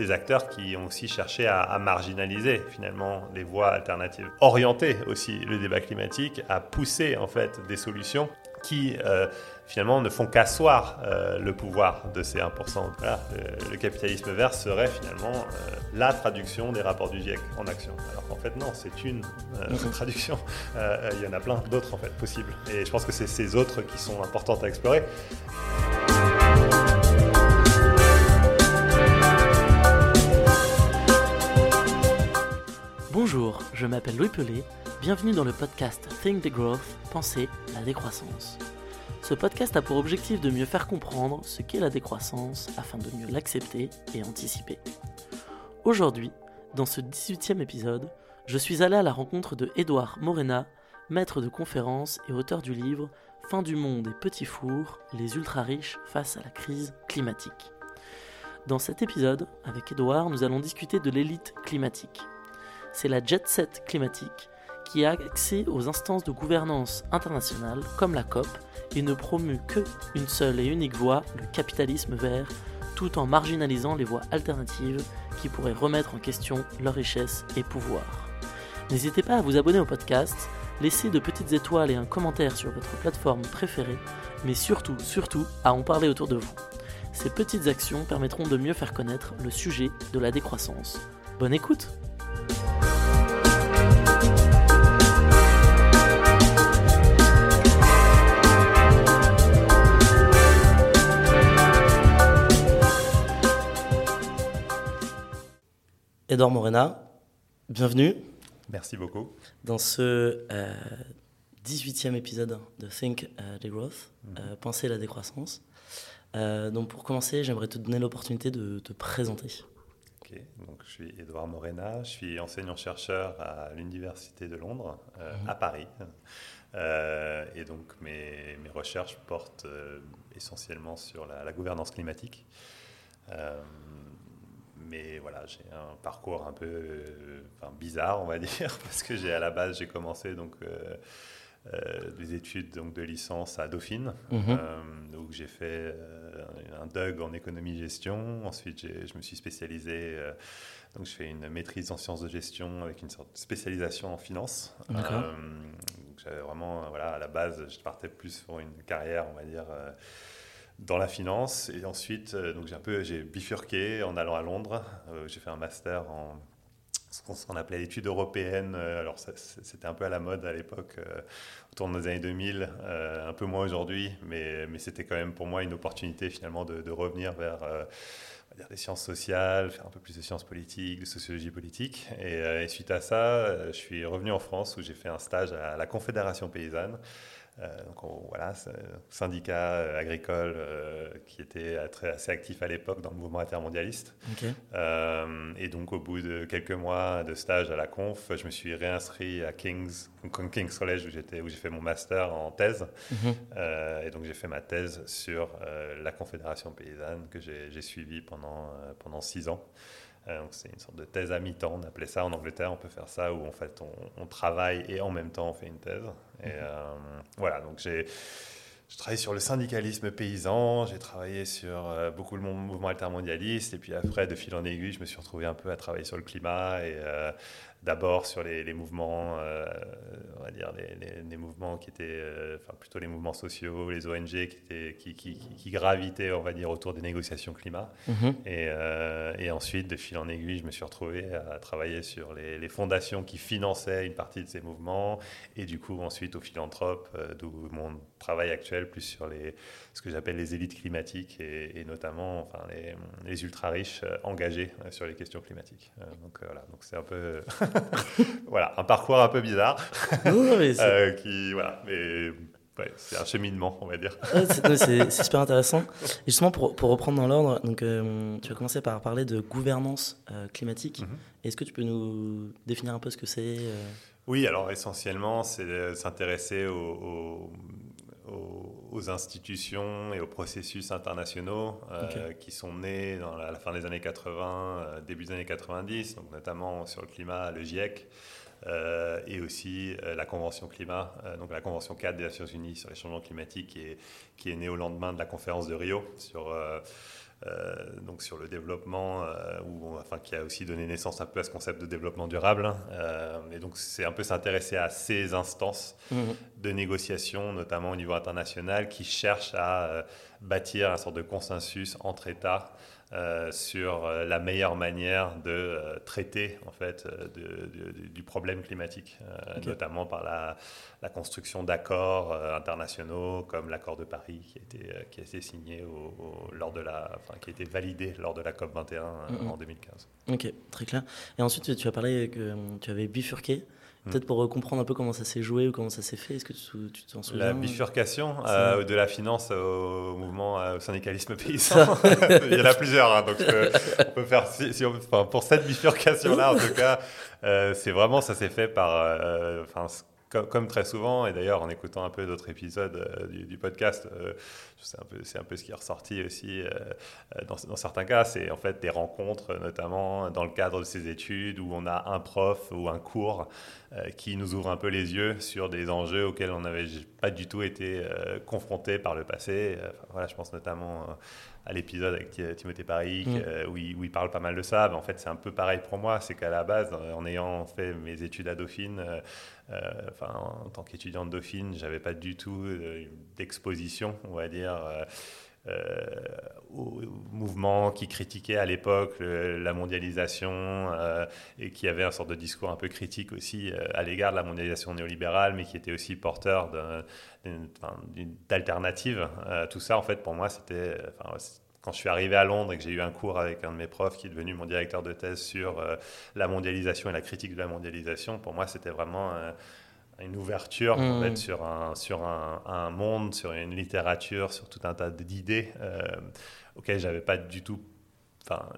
des acteurs qui ont aussi cherché à, marginaliser finalement les voies alternatives, orienter aussi le débat climatique, à pousser en fait des solutions qui euh, finalement ne font qu'asseoir euh, le pouvoir de ces 1%. le, capitalisme vert serait finalement euh, la traduction des rapports du GIEC en action. Alors qu'en fait non, c'est une traduction. Il y en a plein d'autres en fait possibles. Et je pense que c'est ces autres qui sont importantes à explorer. Je m'appelle Louis Pelé, bienvenue dans le podcast Think the Growth, Penser la décroissance. Ce podcast a pour objectif de mieux faire comprendre ce qu'est la décroissance afin de mieux l'accepter et anticiper. Aujourd'hui, dans ce 18e épisode, je suis allé à la rencontre de Edouard Morena, maître de conférences et auteur du livre Fin du monde et petits fours, les ultra riches face à la crise climatique. Dans cet épisode, avec Edouard, nous allons discuter de l'élite climatique c'est la jet set climatique qui a accès aux instances de gouvernance internationale comme la COP et ne promeut que une seule et unique voie, le capitalisme vert, tout en marginalisant les voies alternatives qui pourraient remettre en question leur richesse et pouvoir. N'hésitez pas à vous abonner au podcast, laisser de petites étoiles et un commentaire sur votre plateforme préférée, mais surtout, surtout, à en parler autour de vous. Ces petites actions permettront de mieux faire connaître le sujet de la décroissance. Bonne écoute Edouard Morena, bienvenue. Merci beaucoup. Dans ce 18e épisode de Think uh, the Growth, mhm. euh, Penser la décroissance. Euh, donc pour commencer, j'aimerais te donner l'opportunité de te présenter. Ok, donc je suis Edouard Morena, je suis enseignant-chercheur à l'Université de Londres, euh, mhm. à Paris. et donc mes, mes recherches portent essentiellement sur la, la gouvernance climatique mais voilà, j'ai un parcours un peu euh, bizarre, on va dire, parce que j'ai à la base, j'ai commencé donc euh, euh, des études donc, de licence à Dauphine. Mhm. donc j'ai fait un DUG en économie-gestion. Ensuite, je me suis spécialisé. donc je fais une maîtrise en sciences de gestion avec une sorte de spécialisation en finance. j'avais vraiment, voilà, à la base, je partais plus pour une carrière, on va dire dans la finance. Et ensuite, euh, donc j'ai un peu j'ai bifurqué en allant à Londres. Euh, j'ai fait un master en ce qu'on appelait l'étude européenne. Euh, alors c'était un peu à la mode à l'époque, autour des années 2000, un peu moins aujourd'hui, mais, c'était quand même pour moi une opportunité finalement de, revenir vers dire, les sciences sociales, faire un peu plus de sciences politiques, de sociologie politique. Et suite à ça, je suis revenu en France où j'ai fait un stage à la Confédération paysanne. Euh, donc voilà, syndicat euh, agricole euh, qui était assez actif à l'époque dans le mouvement intermondialiste. et donc au bout de quelques mois de stage à la conf, je me suis réinscrit à King's, King's College où j'étais, où j'ai fait mon master en thèse. Mhm. et donc j'ai fait ma thèse sur la Confédération paysanne que j'ai suivie pendant, pendant six ans. Euh, c'est une sorte de thèse à mi-temps, on appelait ça en Angleterre, on peut faire ça où en fait on, travaille et en même temps on fait une thèse. Et mhm. euh, voilà, donc j'ai je travaille sur le syndicalisme paysan, j'ai travaillé sur euh, beaucoup le mouvement altermondialiste, et puis après, de fil en aiguille, je me suis retrouvé un peu à travailler sur le climat et d'abord sur les, mouvements, euh, on va dire les, mouvements qui étaient, euh, enfin plutôt les mouvements sociaux, les ONG qui, étaient, qui, qui, gravitaient, on va dire, autour des négociations climat. Mhm. Et, euh, et, ensuite, de fil en aiguille, je me suis retrouvé à travailler sur les, fondations qui finançaient une partie de ces mouvements, et du coup ensuite aux philanthropes, d'où mon travail actuel plus sur les, ce que j'appelle les élites climatiques et, notamment enfin, les, les ultra riches engagés sur les questions climatiques. donc voilà, donc c'est un peu voilà, un parcours un peu bizarre. Euh, qui, voilà, mais c'est un cheminement, on va dire. c'est super intéressant. Et justement, pour, pour reprendre dans l'ordre, donc euh, tu as commencé par parler de gouvernance euh, climatique. Mhm. Est-ce que tu peux nous définir un peu ce que c'est Oui, alors essentiellement, c'est s'intéresser aux, aux, institutions et aux processus internationaux euh, qui sont nés dans la, fin des années 80, euh, début des années 90, donc notamment sur le climat, le GIEC, et aussi la Convention climat, donc la Convention 4 des Nations Unies sur les changements climatiques, qui est, qui est née au lendemain de la conférence de Rio sur euh, donc sur le développement, euh, ou, enfin, qui a aussi donné naissance un peu à ce concept de développement durable. Hein. Euh, et donc c'est un peu s'intéresser à ces instances mmh. de négociation, notamment au niveau international, qui cherchent à bâtir un sorte de consensus entre États euh, sur euh, la meilleure manière de euh, traiter en fait du problème climatique, notamment par la, la construction d'accords internationaux comme l'accord de Paris qui a été, qui a été signé au, lors de la, enfin, qui a été validé lors de la COP 21 en 2015. Ok, très clair. Et ensuite tu as parlé que tu avais bifurqué. Mm. Peut-être pour comprendre un peu comment ça s'est joué ou comment ça s'est fait, est-ce que tu t'en souviens La bifurcation euh, de la finance au mouvement euh, au syndicalisme paysan. Il y en a plusieurs, hein, donc on peut faire. Si, pour cette bifurcation-là, en tout cas, euh, c'est vraiment ça s'est fait par. Enfin, comme, très souvent, et d'ailleurs en écoutant un peu d'autres épisodes euh, du, podcast, euh, c'est un, peu, ce qui est ressorti aussi euh, dans, dans, certains cas, c'est en fait des rencontres, notamment dans le cadre de ces études, où on a un prof ou un cours qui nous ouvre un peu les yeux sur des enjeux auxquels on n'avait pas du tout été confronté par le passé. voilà, je pense notamment à l'épisode avec Timothée Paris, mm. où, il, parle pas mal de ça. en fait, c'est un peu pareil pour moi. C'est qu'à la base, en ayant fait mes études à Dauphine, euh, enfin, en tant qu'étudiant de Dauphine, j'avais pas du tout euh, d'exposition, on va dire. Euh, au mouvement qui critiquait à l'époque la mondialisation et qui avait un sorte de discours un peu critique aussi à l'égard de la mondialisation néolibérale, mais qui était aussi porteur d'alternatives. tout ça, en fait, pour moi, c'était quand je suis arrivé à Londres et que j'ai eu un cours avec un de mes profs qui est devenu mon directeur de thèse sur euh, la mondialisation et la critique de la mondialisation, pour moi, c'était vraiment euh, une ouverture mmh. sur, un, sur un, un, monde, sur une littérature, sur tout un tas d'idées euh, auxquelles je n'avais pas du tout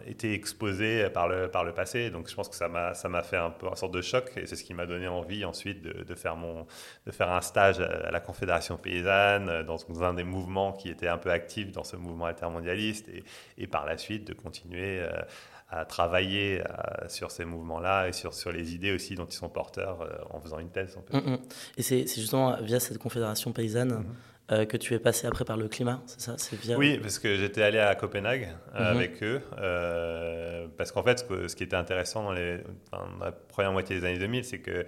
été exposé par le, par le passé. Donc je pense que ça m'a, fait un peu une sorte de choc et c'est ce qui m'a donné envie ensuite de, de, faire mon, de faire un stage à la Confédération paysanne, dans un des mouvements qui était un peu actif dans ce mouvement altermondialiste et, et par la suite de continuer euh, à travailler euh, sur ces mouvements-là et sur, sur les idées aussi dont ils sont porteurs euh, en faisant une thèse. Mm, mm. Et c'est, justement via cette Confédération paysanne mm-hmm. Euh, que tu es passé après par le climat, c'est ça? C'est via... Oui, parce que j'étais allé à Copenhague euh, mhm. avec eux. Parce qu'en fait, ce, qui était intéressant dans, les, la première moitié des années 2000, c'est que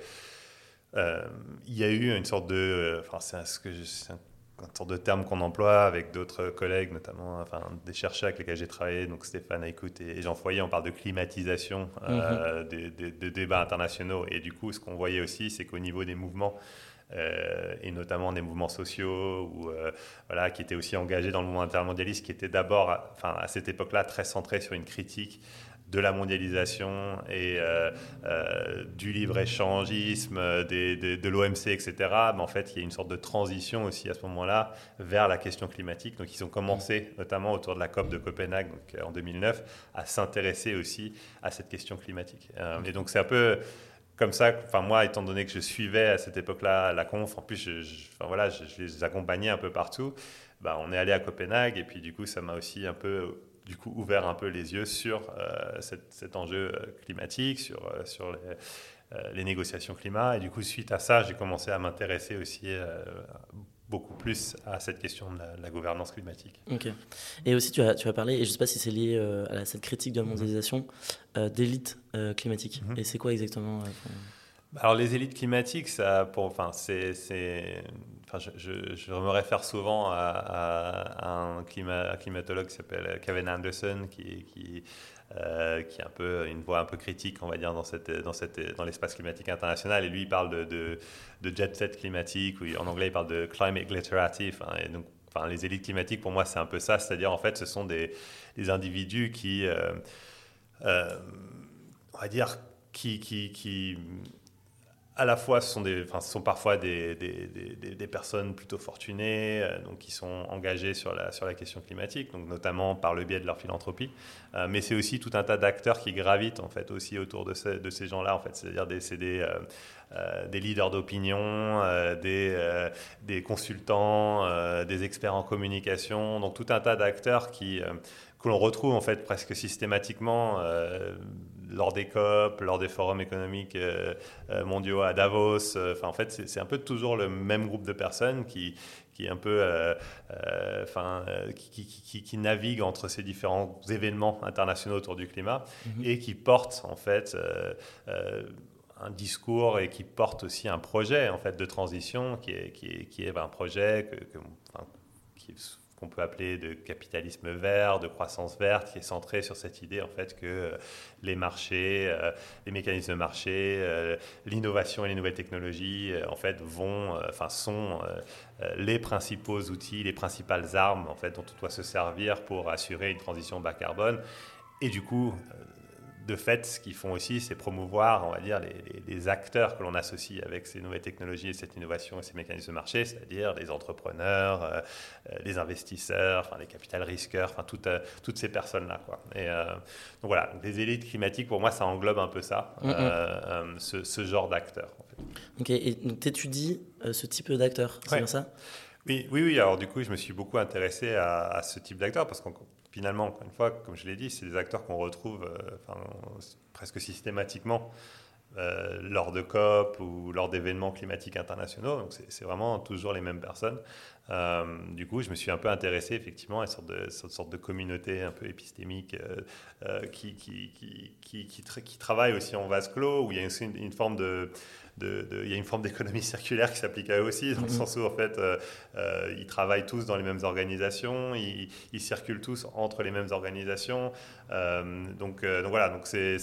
il y a eu une sorte de. Enfin, c'est ce que un, sorte de terme qu'on emploie avec d'autres collègues, notamment enfin, des chercheurs avec lesquels j'ai travaillé, donc Stéphane Aïkout et Jean Foyer, on parle de climatisation mhm. des, débats internationaux. Et du coup, ce qu'on voyait aussi, c'est qu'au niveau des mouvements, euh, et notamment des mouvements sociaux, ou, euh, voilà, qui étaient aussi engagés dans le mouvement intermondialiste, qui était d'abord, enfin, à cette époque-là, très centré sur une critique de la mondialisation et euh, du libre-échangisme, de l'OMC, etc. Mais en fait, il y a une sorte de transition aussi à ce moment-là vers la question climatique. Donc, ils ont commencé, notamment autour de la COP de Copenhague donc, en 2009, à s'intéresser aussi à cette question climatique. et donc, c'est un peu comme ça, enfin moi, étant donné que je suivais à cette époque-là la conf, en plus, je, voilà, je, les accompagnais un peu partout. Bah, on est allé à Copenhague et puis du coup, ça m'a aussi un peu, du coup, ouvert un peu les yeux sur euh, cet enjeu euh, climatique, sur euh, sur les, les, négociations climat. Et du coup, suite à ça, j'ai commencé à m'intéresser aussi beaucoup plus à cette question de la, gouvernance climatique. Ok. Et aussi, tu as, tu as parlé, et je ne sais pas si c'est lié à cette critique de la mondialisation, euh, d'élite euh, climatique. Mhm. Et c'est quoi exactement Alors, les élites climatiques, ça, pour, enfin, c'est, je, me réfère souvent à, un, climat, climatologue qui s'appelle Kevin Anderson, qui, qui euh, qui un peu une voix un peu critique, on va dire, dans, cette, dans, cette, dans l'espace climatique international. Et lui, il parle de, de, jet set climatique, ou en anglais, il parle de climate glitterati. et donc, enfin, les élites climatiques, pour moi, c'est un peu ça. C'est-à-dire, en fait, ce sont des, des individus qui, euh, euh, on va dire, qui, qui à la fois, ce sont, parfois des, personnes plutôt fortunées, euh, donc qui sont engagées sur la, question climatique, donc notamment par le biais de leur philanthropie. Euh, mais c'est aussi tout un tas d'acteurs qui gravitent en fait aussi autour de, ces gens-là, en fait, c'est-à-dire des, des, euh, leaders d'opinion, des, consultants, des experts en communication, donc tout un tas d'acteurs que l'on retrouve en fait presque systématiquement lors des COP, lors des forums économiques mondiaux à Davos. Enfin, en fait, c'est un peu toujours le même groupe de personnes qui, qui est un peu, enfin, qui, qui, qui, navigue entre ces différents événements internationaux autour du climat mhm. et qui porte en fait un discours et qui porte aussi un projet en fait de transition qui est, qui est, qui est un projet que, qu'on peut appeler de capitalisme vert, de croissance verte, qui est centré sur cette idée en fait que euh, les marchés, euh, les mécanismes de marché, euh, l'innovation et les nouvelles technologies en fait vont, enfin sont les principaux outils, les principales armes en fait dont on doit se servir pour assurer une transition bas carbone. Et du coup, de fait, ce qu'ils font aussi, c'est promouvoir, on va dire, les, acteurs que l'on associe avec ces nouvelles technologies et cette innovation et ces mécanismes de marché, c'est-à-dire les entrepreneurs, euh, euh, les investisseurs, enfin, les capital risqueurs, enfin, toutes, euh, toutes ces personnes-là. Quoi. Et, donc voilà, des élites climatiques, pour moi, ça englobe un peu ça, mm, ce, genre d'acteurs. Ok, et donc tu étudies ce type d'acteurs, c'est bien ça? Oui, oui, oui. Alors du coup, je me suis beaucoup intéressé à, à ce type d'acteurs parce qu'on finalement, encore une fois, comme je l'ai dit, c'est des acteurs qu'on retrouve euh, presque systématiquement euh, lors de COP ou lors d'événements climatiques internationaux. Donc c'est vraiment toujours les mêmes personnes. Euh, du coup, je me suis un peu intéressé effectivement à une sorte de, communauté un peu épistémique qui, travaille aussi en vase clos, où il y a une forme de il y a une forme d'économie circulaire qui s'applique à eux aussi, dans le mhm. sens où en fait, euh, euh, ils travaillent tous dans les mêmes organisations, ils, circulent tous entre les mêmes organisations. Euh, donc, donc voilà, donc c'est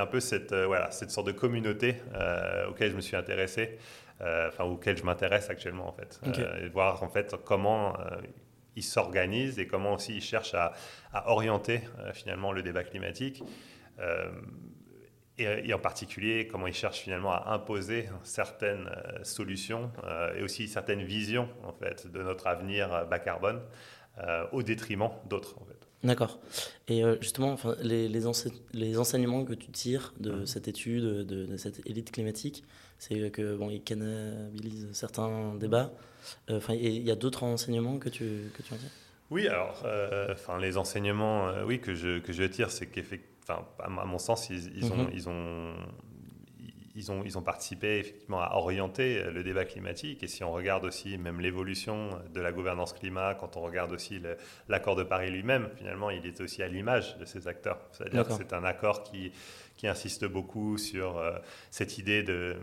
un peu cette, voilà, cette sorte de communauté auquel je me suis intéressé, enfin auquel je m'intéresse actuellement en fait, et voir en fait comment ils s'organisent et comment aussi ils cherchent à, à orienter finalement le débat climatique et, en particulier comment ils cherchent finalement à imposer certaines euh, solutions euh, et aussi certaines visions en fait de notre avenir euh, bas carbone au détriment d'autres en fait. D'accord. Et justement, enfin, les, les, les, enseignements que tu tires de mmh. cette étude, de, cette élite climatique, c'est que bon, ils cannabilisent certains débats. Enfin, il y a d'autres enseignements que tu, que tu en tires? Oui, alors, enfin, les enseignements, oui, que je, que je tire, c'est qu'effectivement à mon sens, ils, ont, mhm. ils, ont, ils, ont, ils ont participé effectivement à orienter le débat climatique. Et si on regarde aussi même l'évolution de la gouvernance climat, quand on regarde aussi l'accord de Paris lui-même, finalement, il est aussi à l'image de ces acteurs. C'est-à-dire que c'est un accord qui, qui insiste beaucoup sur euh, cette idée de,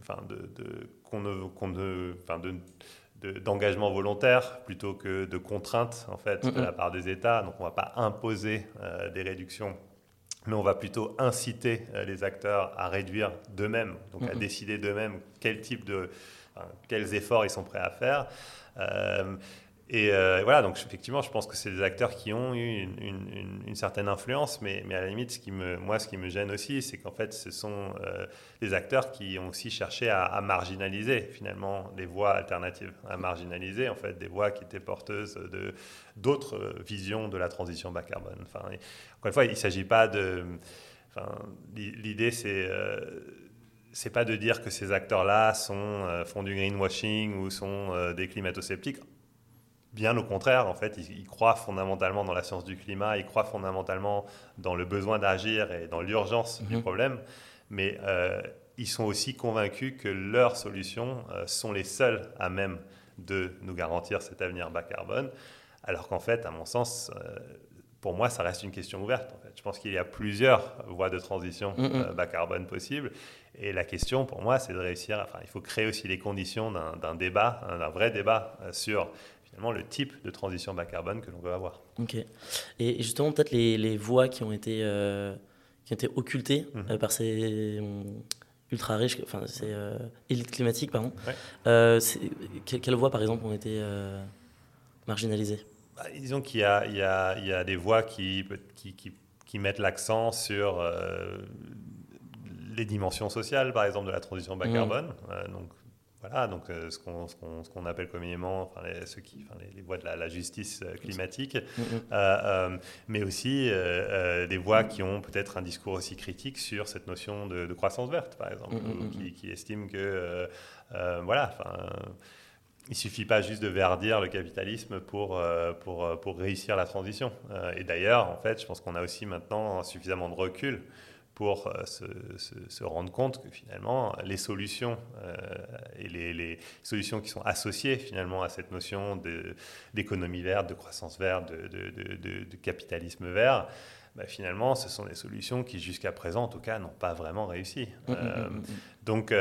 enfin, de, de qu'on ne, qu'on ne, enfin, de d'engagement volontaire plutôt que de contraintes en fait de la part des États. Donc on ne va pas imposer euh, des réductions mais on va plutôt inciter euh, les acteurs à réduire d'eux-mêmes, donc à décider d'eux-mêmes quel type de, quels efforts ils sont prêts à faire. Euh, euh, et voilà, donc effectivement, je pense que c'est des acteurs qui ont eu une, certaine influence, mais, mais, à la limite, ce qui me, moi, ce qui me gêne aussi, c'est qu'en fait, ce sont des acteurs qui ont aussi cherché à, marginaliser finalement des voies alternatives, à marginaliser en fait des voies qui étaient porteuses de d'autres visions de la transition bas carbone. Enfin, encore une fois, il ne s'agit pas de. L'idée, c'est euh, c'est pas de dire que ces acteurs-là sont euh, font du greenwashing ou sont euh, des climato-sceptiques. Bien au contraire, en fait, ils, croient fondamentalement dans la science du climat, ils croient fondamentalement dans le besoin d'agir et dans l'urgence du mhm. problème, mais ils sont aussi convaincus que leurs solutions sont les seules à même de nous garantir cet avenir bas carbone, alors qu'en fait, à mon sens, pour moi, ça reste une question ouverte. En fait. Je pense qu'il y a plusieurs voies de transition. Euh, bas carbone possibles. Et la question, pour moi, c'est de réussir. Enfin, il faut créer aussi les conditions d'un débat, d'un vrai débat euh, sur finalement le type de transition bas carbone que l'on veut avoir. Ok. Et justement, peut-être les, les, voies qui ont été, euh, qui ont été occultées mm-hmm. par ces ultra riches, enfin ces élites climatiques, pardon. quelles voies, par exemple, ont été marginalisées? Bah, disons qu'il y, y, y a, des voix qui, qui, qui, mettent l'accent sur euh, les dimensions sociales, par exemple, de la transition bas mmh. carbone. Euh, donc, voilà, donc euh, ce qu'on appelle communément enfin, les, ceux qui, enfin, les, voies de la, justice climatique, mmh, mmh. mais aussi des voix qui ont peut-être un discours aussi critique sur cette notion de, de croissance verte, par exemple, qui, qui, estiment que, voilà, enfin il suffit pas juste de verdir le capitalisme pour, euh, pour, euh, pour réussir la transition. Euh, et d'ailleurs, en fait, je pense qu'on a aussi maintenant suffisamment de recul pour se, rendre compte que finalement, les solutions et les, solutions qui sont associées finalement à cette notion d'économie verte, de croissance verte, de, capitalisme vert, bah, finalement, ce sont des solutions qui, jusqu'à présent, en tout cas, n'ont pas vraiment réussi. Mmh, mmh, donc,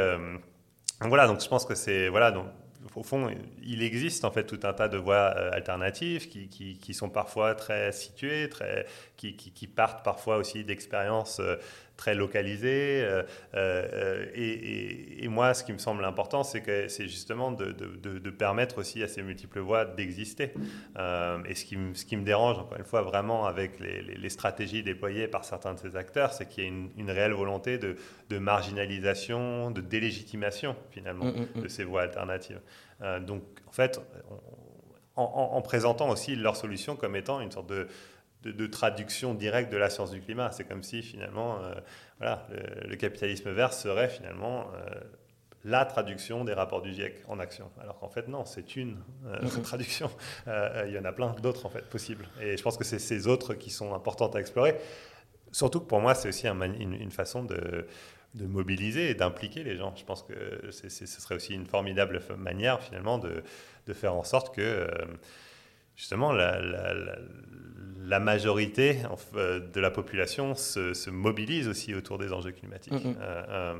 voilà, donc je pense que c'est voilà, donc au fond, il existe en fait tout un tas de voies euh, alternatives qui, qui, sont parfois très situées, très, qui, qui partent parfois aussi d'expériences euh, très localisées. Euh, et, et, moi, ce qui me semble important, c'est que c'est justement de, de, de, permettre aussi à ces multiples voies d'exister. et ce qui, me, ce qui me dérange, encore une fois, vraiment avec les, les, stratégies déployées par certains de ces acteurs, c'est qu'il y a une, une, réelle volonté de, marginalisation, de délégitimation finalement mm, mm, mm. de ces voies alternatives. Euh, donc, en fait, en, présentant aussi leur solution comme étant une sorte de, de, traduction directe de la science du climat. C'est comme si finalement, euh, voilà, le, capitalisme vert serait finalement euh, la traduction des rapports du GIEC en action. Alors qu'en fait, non, c'est une mm-hmm. traduction. il y en a plein d'autres en fait possibles. Et je pense que c'est ces autres qui sont importantes à explorer. Surtout que pour moi, c'est aussi une, façon de de mobiliser et d'impliquer les gens. Je pense que ce serait aussi une formidable manière finalement de, de faire en sorte que euh, justement la, la, majorité de la population se, se, mobilise aussi autour des enjeux climatiques. Euh, euh,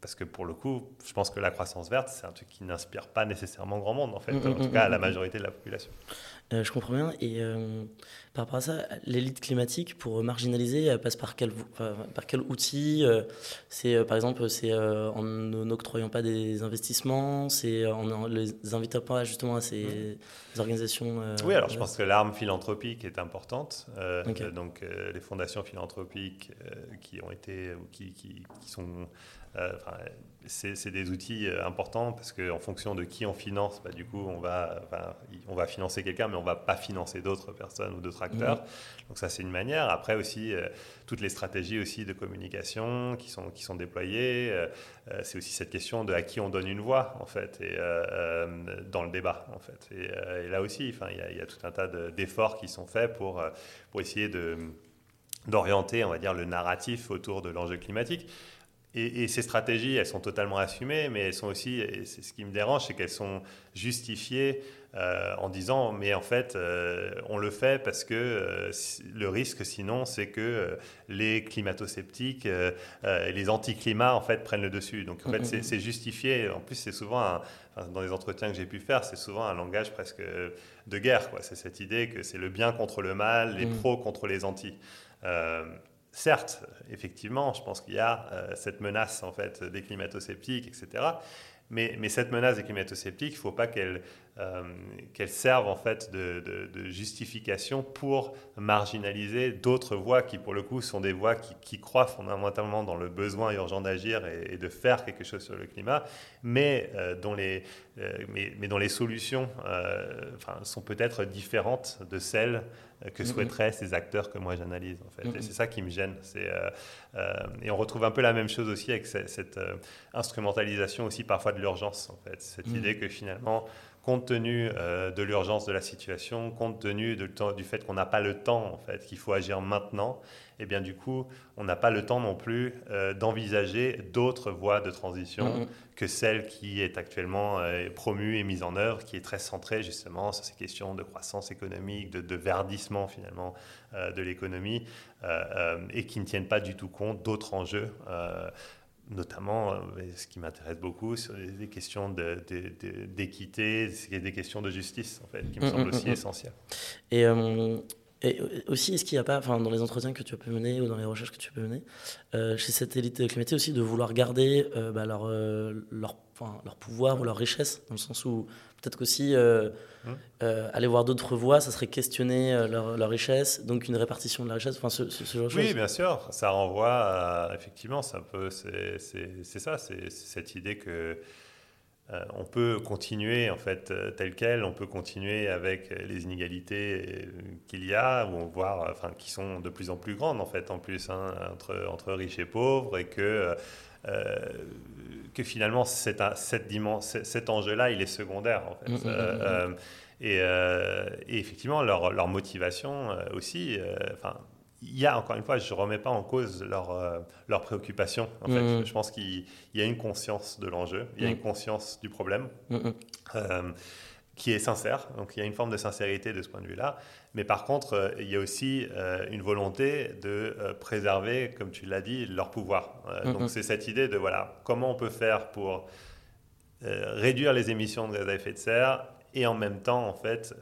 parce que pour le coup, je pense que la croissance verte, c'est un truc qui n'inspire pas nécessairement grand monde, en fait, en tout cas à la majorité de la population. Euh, je comprends bien. Et euh, par rapport à ça, l'élite climatique, pour marginaliser, elle passe par quel, par quel outil C'est par exemple, c'est en n'octroyant pas des investissements, c'est en ne les invitant pas justement à ces mm. organisations. oui, alors je pense que l'arme philanthropique est importante. Donc les fondations philanthropiques qui ont été, qui, qui, qui sont c'est des outils euh, importants parce qu'en fonction de qui on finance, bah, du coup, on va, on va financer quelqu'un, mais on ne va pas financer d'autres personnes ou d'autres acteurs. Mmh. Donc ça, c'est une manière. Après aussi, euh, toutes les stratégies aussi de communication qui sont, qui sont déployées, euh, c'est aussi cette question de à qui on donne une voix, en fait, et, dans le débat, en fait. Et, là aussi, il y, y, a tout un tas d'efforts qui sont faits pour, pour essayer d'orienter, on va dire, le narratif autour de l'enjeu climatique. Et, ces stratégies, elles sont totalement assumées, mais elles sont aussi, et c'est ce qui me dérange, c'est qu'elles sont justifiées euh, en disant, mais en fait, euh, on le fait parce que euh, le risque, sinon, c'est que les climato-sceptiques et les anti-climats, en fait, prennent le dessus. Donc, en fait, mm, mm, c'est mm. justifié. En plus, c'est souvent, dans les entretiens que j'ai pu faire, c'est souvent un langage presque de guerre. C'est cette idée que c'est le bien contre le mal, les pros contre les anti certes, effectivement, je pense qu'il y a euh, cette menace en fait des climato-sceptiques, etc. Mais, cette menace des climato-sceptiques, il ne faut pas qu'elle euh, serve en fait de, justification pour marginaliser d'autres voix qui, pour le coup, sont des voix qui, croient fondamentalement dans le besoin urgent d'agir et, de faire quelque chose sur le climat, mais, euh, dont, les, mais, dont les solutions sont peut-être différentes de celles que souhaiteraient ces acteurs que moi j'analyse en fait. Et c'est ça qui me gêne. C'est, euh, euh, et on retrouve un peu la même chose aussi avec cette, euh, instrumentalisation aussi parfois de l'urgence en fait. Cette mm. idée que finalement compte tenu de l'urgence de la situation, compte tenu de, du fait qu'on n'a pas le temps, en fait, qu'il faut agir maintenant, et eh bien du coup, on n'a pas le temps non plus d'envisager d'autres voies de transition mm-hmm. que celle qui est actuellement euh, promue et mise en œuvre, qui est très centrée justement sur ces questions de croissance économique, de, verdissement finalement euh, de l'économie, euh, et qui ne tiennent pas du tout compte d'autres enjeux notamment, ce qui m'intéresse beaucoup, sur des questions d'équité, de, des questions de justice, en fait, qui me mm, semblent mm, aussi mm, essentielles. Et et aussi, est-ce qu'il n'y a pas, enfin, dans les entretiens que tu peux mener ou dans les recherches que tu peux mener, euh, chez cette élite climatique aussi, de vouloir garder euh, bah, leur, euh, leur, enfin, leur, pouvoir ou leur richesse, dans le sens où peut-être qu'aussi mmh. aller voir d'autres voies, ça serait questionner leur, leur, richesse, donc une répartition de la richesse, enfin, ce, ce, genre de choses. Oui, bien sûr, ça renvoie à, effectivement, ça peut, c'est ça, c'est cette idée que euh, on peut continuer en fait euh, tel quel, on peut continuer avec les inégalités euh, qu'il y a, ou voir, enfin, qui sont de plus en plus grandes en fait en plus hein, entre, entre riches et pauvres, et que que finalement cet, cet enjeu-là, il est secondaire en fait. Mm, mm, mm, et, effectivement, leur, leur motivation aussi, enfin il y a, encore une fois, je ne remets pas en cause leur euh, préoccupations. En fait. Mm. Je pense qu'il y a une conscience de l'enjeu, il y a une mm. conscience du problème mm, euh, qui est sincère. Donc il y a une forme de sincérité de ce point de vue-là. Mais par contre, euh, il y a aussi une volonté de préserver, comme tu l'as dit, leur pouvoir. donc c'est cette idée de voilà, comment on peut faire pour réduire les émissions de gaz à effet de serre et en même temps, en fait,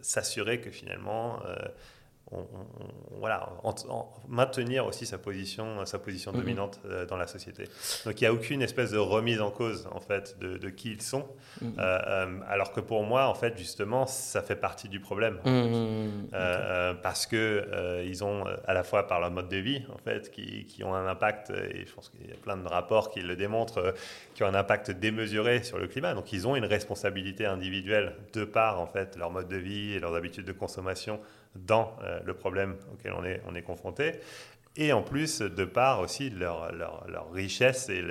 s'assurer que finalement voilà, maintenir aussi sa position, sa position mm-hmm. dominante euh, dans la société. Donc il n'y a aucune espèce de remise en cause en fait de, qui ils sont, mm-hmm. euh, euh, alors que pour moi en fait justement ça fait partie du problème mm-hmm. parce que ils ont à la fois par leur mode de vie en fait qui, qui ont un impact et je pense qu'il y a plein de rapports qui le démontrent qui ont un impact démesuré sur le climat. Donc ils ont une responsabilité individuelle de par en fait leur mode de vie et leurs habitudes de consommation dans euh, le problème auquel on est, on est confronté. Et en plus, de part aussi leur, leur, leur richesse et,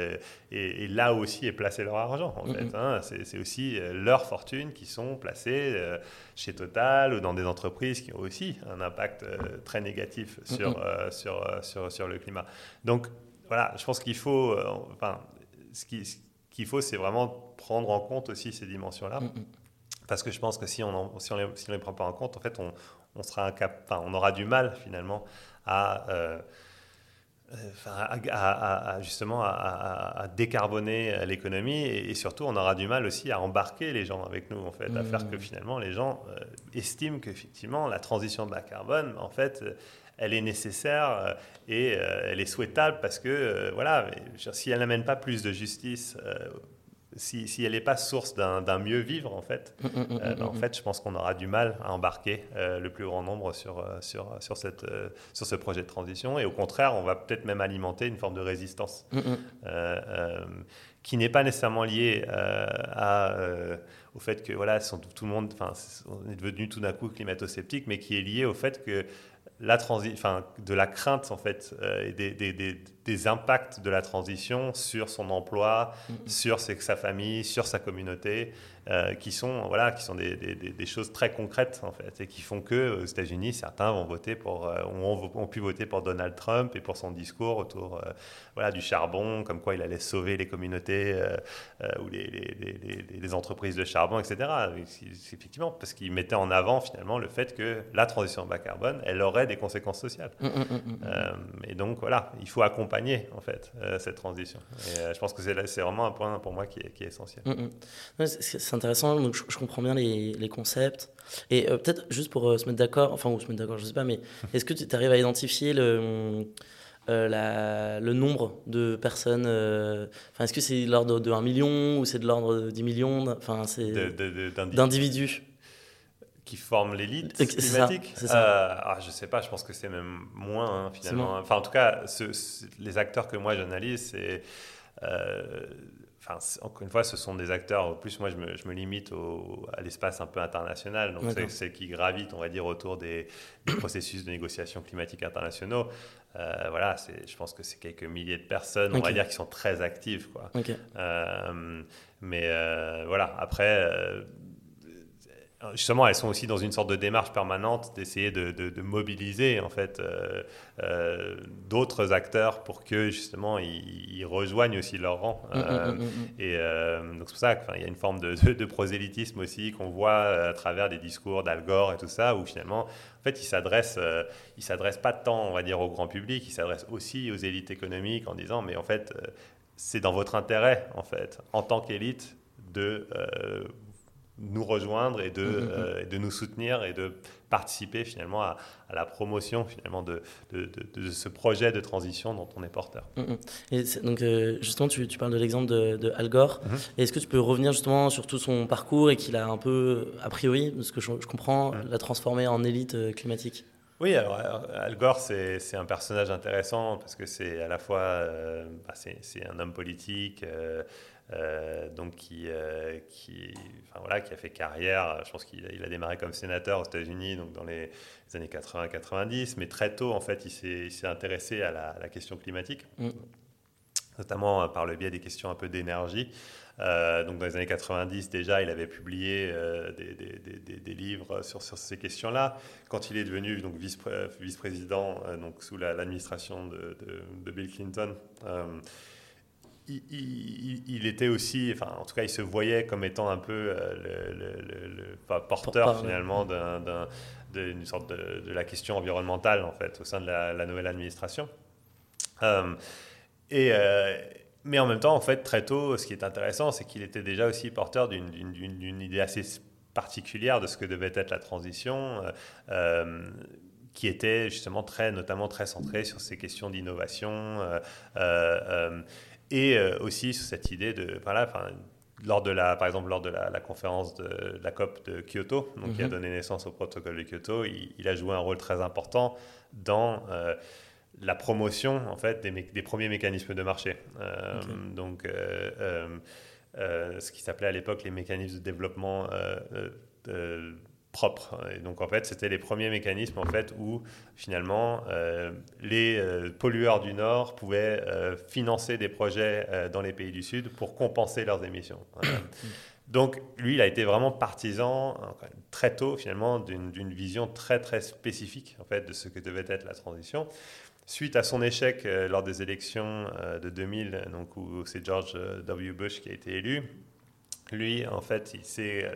et, là aussi est placé leur argent. En fait, hein. c'est aussi euh, leurs fortunes qui sont placées euh, chez Total ou dans des entreprises qui ont aussi un impact très négatif sur, sur, sur, sur, le climat. Donc voilà, je pense qu'il faut, enfin, ce qu'il faut, c'est vraiment prendre en compte aussi ces dimensions-là. Parce que je pense que si on si on les, si on les prend pas en compte, en fait, on, on, sera on aura du mal finalement à, euh, euh, justement à, décarboner l'économie et, surtout on aura du mal aussi à embarquer les gens avec nous en fait, à faire que mmh. finalement les gens euh, estiment qu'effectivement la transition bas carbone en fait elle est nécessaire et elle est souhaitable parce que voilà si elle n'amène pas plus de justice si, elle n'est pas source d'un mieux vivre, en fait, mm, mm, mm, euh, ben, en fait, je pense qu'on aura du mal à embarquer euh, le plus grand nombre sur, euh, sur, sur, cette, sur ce projet de transition. Et au contraire, on va peut-être même alimenter une forme de résistance qui n'est pas nécessairement liée à, au fait que voilà, tout le monde, on est devenu tout d'un coup climato-sceptique, mais qui est liée au fait que la enfin, de la crainte en fait et des, des, des, impacts de la transition sur son emploi, sur sa famille, sur sa communauté, euh, qui sont voilà qui sont des, des, choses très concrètes en fait et qui font que aux États-Unis certains vont voter pour euh, ont, pu voter pour Donald Trump et pour son discours autour euh, voilà du charbon comme quoi il allait sauver les communautés ou les, les, les, entreprises de charbon etc effectivement parce qu'il mettait en avant finalement le fait que la transition bas carbone elle aurait des conséquences sociales. Mm, mm, mm, et donc voilà il faut accompagner en fait cette transition. Et je pense que c'est vraiment un point pour moi qui est, qui est essentiel intéressant, donc je, comprends bien les, les concepts. Et euh, peut-être juste pour euh, se mettre d'accord, enfin, ou se mettre d'accord, je sais pas, mais est-ce que tu arrives à identifier le, euh, la, le nombre de personnes Enfin, est-ce que c'est de l'ordre de 1 million ou c'est de l'ordre de 10 millions Enfin, c'est d'individus qui forment l'élite climatique ça, ça. Ah, Je sais pas, je pense que c'est même moins hein, finalement. Enfin, en tout cas, les acteurs que moi j'analyse, c'est Enfin, encore une fois, ce sont des acteurs. En plus, moi, je me, je me limite au, à l'espace un peu international. Donc, c'est qui gravitent, on va dire, autour des, processus de négociation climatique internationaux. Euh, voilà, je pense que c'est quelques milliers de personnes, on va dire, qui sont très actives. Quoi. Euh, mais euh, voilà, après, justement, elles sont aussi dans une sorte de démarche permanente d'essayer de, mobiliser en fait euh, euh, d'autres acteurs pour que justement ils, rejoignent aussi leur rang. Mm, mm, euh, mm, et donc c'est pour ça qu'il y a une forme de, prosélytisme aussi qu'on voit à travers des discours d'Al Gore et tout ça, où finalement, en fait, ils s'adressent, ils s'adressent pas tant, on va dire, au grand public, ils s'adressent aussi aux élites économiques en disant, mais en fait, c'est dans votre intérêt, en fait, en tant qu'élite, de nous rejoindre et de, mm, mm, mm. Euh, de nous soutenir et de participer finalement à, la promotion finalement de, de, de, ce projet de transition dont on est porteur. Et donc euh, justement, tu, tu, parles de l'exemple de, Al Gore. Est-ce que tu peux revenir justement sur tout son parcours et qu'il a un peu, a priori, ce que je, comprends, l'a transformé en élite euh, climatique? Oui, alors Al Gore, c'est un personnage intéressant parce que c'est à la fois bah, c'est un homme politique, euh, donc qui, euh, qui, enfin, voilà, qui a fait carrière. Je pense qu'il a, démarré comme sénateur aux États-Unis, donc dans les, années 80-90, mais très tôt, en fait, il s'est intéressé à la, question climatique. Mm. notamment par le biais des questions un peu d'énergie. donc dans les années 90 déjà, il avait publié des, livres sur, sur ces questions-là. Quand il est devenu donc vice-président donc sous l'administration de, de, Bill Clinton, il, était aussi, enfin, en tout cas, il se voyait comme étant un peu euh, le, porteur finalement d'un, d'une sorte de, la question environnementale en fait au sein de la, nouvelle administration. Euh, et euh, mais en même temps, en fait, très tôt, ce qui est intéressant, c'est qu'il était déjà aussi porteur d'une, idée assez particulière de ce que devait être la transition. qui était justement très, notamment très centrée sur ces questions d'innovation, euh, aussi sur cette idée de, voilà, lors de la, par exemple, lors de la, conférence de, la COP de Kyoto, donc qui a mhm. donné naissance au protocole de Kyoto, il, a joué un rôle très important dans euh, la promotion en fait des, des, premiers mécanismes de marché. Euh, donc, ce qui s'appelait à l'époque les mécanismes de développement propre. Et donc en fait, c'était les premiers mécanismes en fait où finalement euh, les euh, pollueurs du Nord pouvaient euh, financer des projets dans les pays du Sud pour compenser leurs émissions. donc lui, il a été vraiment partisan très tôt finalement d'une vision très très spécifique en fait de ce que devait être la transition. Suite à son échec lors des élections de 2000, donc où c'est George W. Bush qui a été élu, lui, en fait, il s'est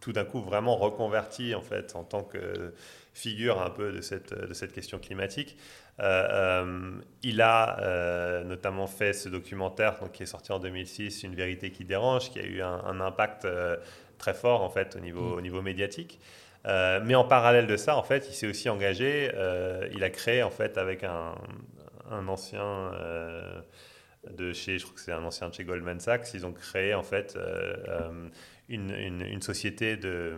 tout d'un coup vraiment reconverti en fait en tant que figure un peu de cette, de cette question climatique. Euh, euh, il a euh, notamment fait ce documentaire donc, qui est sorti en 2006, Une vérité qui dérange, qui a eu un, impact très fort en fait au niveau, au niveau médiatique. mais en parallèle de ça, en fait, il s'est aussi engagé. il a créé en fait avec un, un ancien de chez, je crois que c'est un ancien de chez Goldman Sachs, ils ont créé en fait une, une, société de.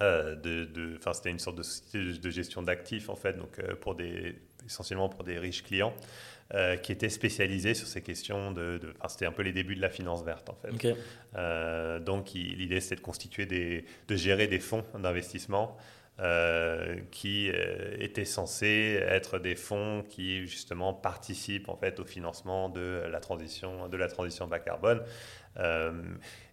Euh, de, enfin, c'était une sorte de société de gestion d'actifs en fait, donc euh, pour des, essentiellement pour des riches clients euh, qui étaient spécialisés sur ces questions de. enfin, c'était un peu les débuts de la finance verte en fait. donc l'idée c'était de constituer des, de gérer des fonds d'investissement qui étaient censés être des fonds qui justement participent en fait au financement de la transition de la transition bas carbone.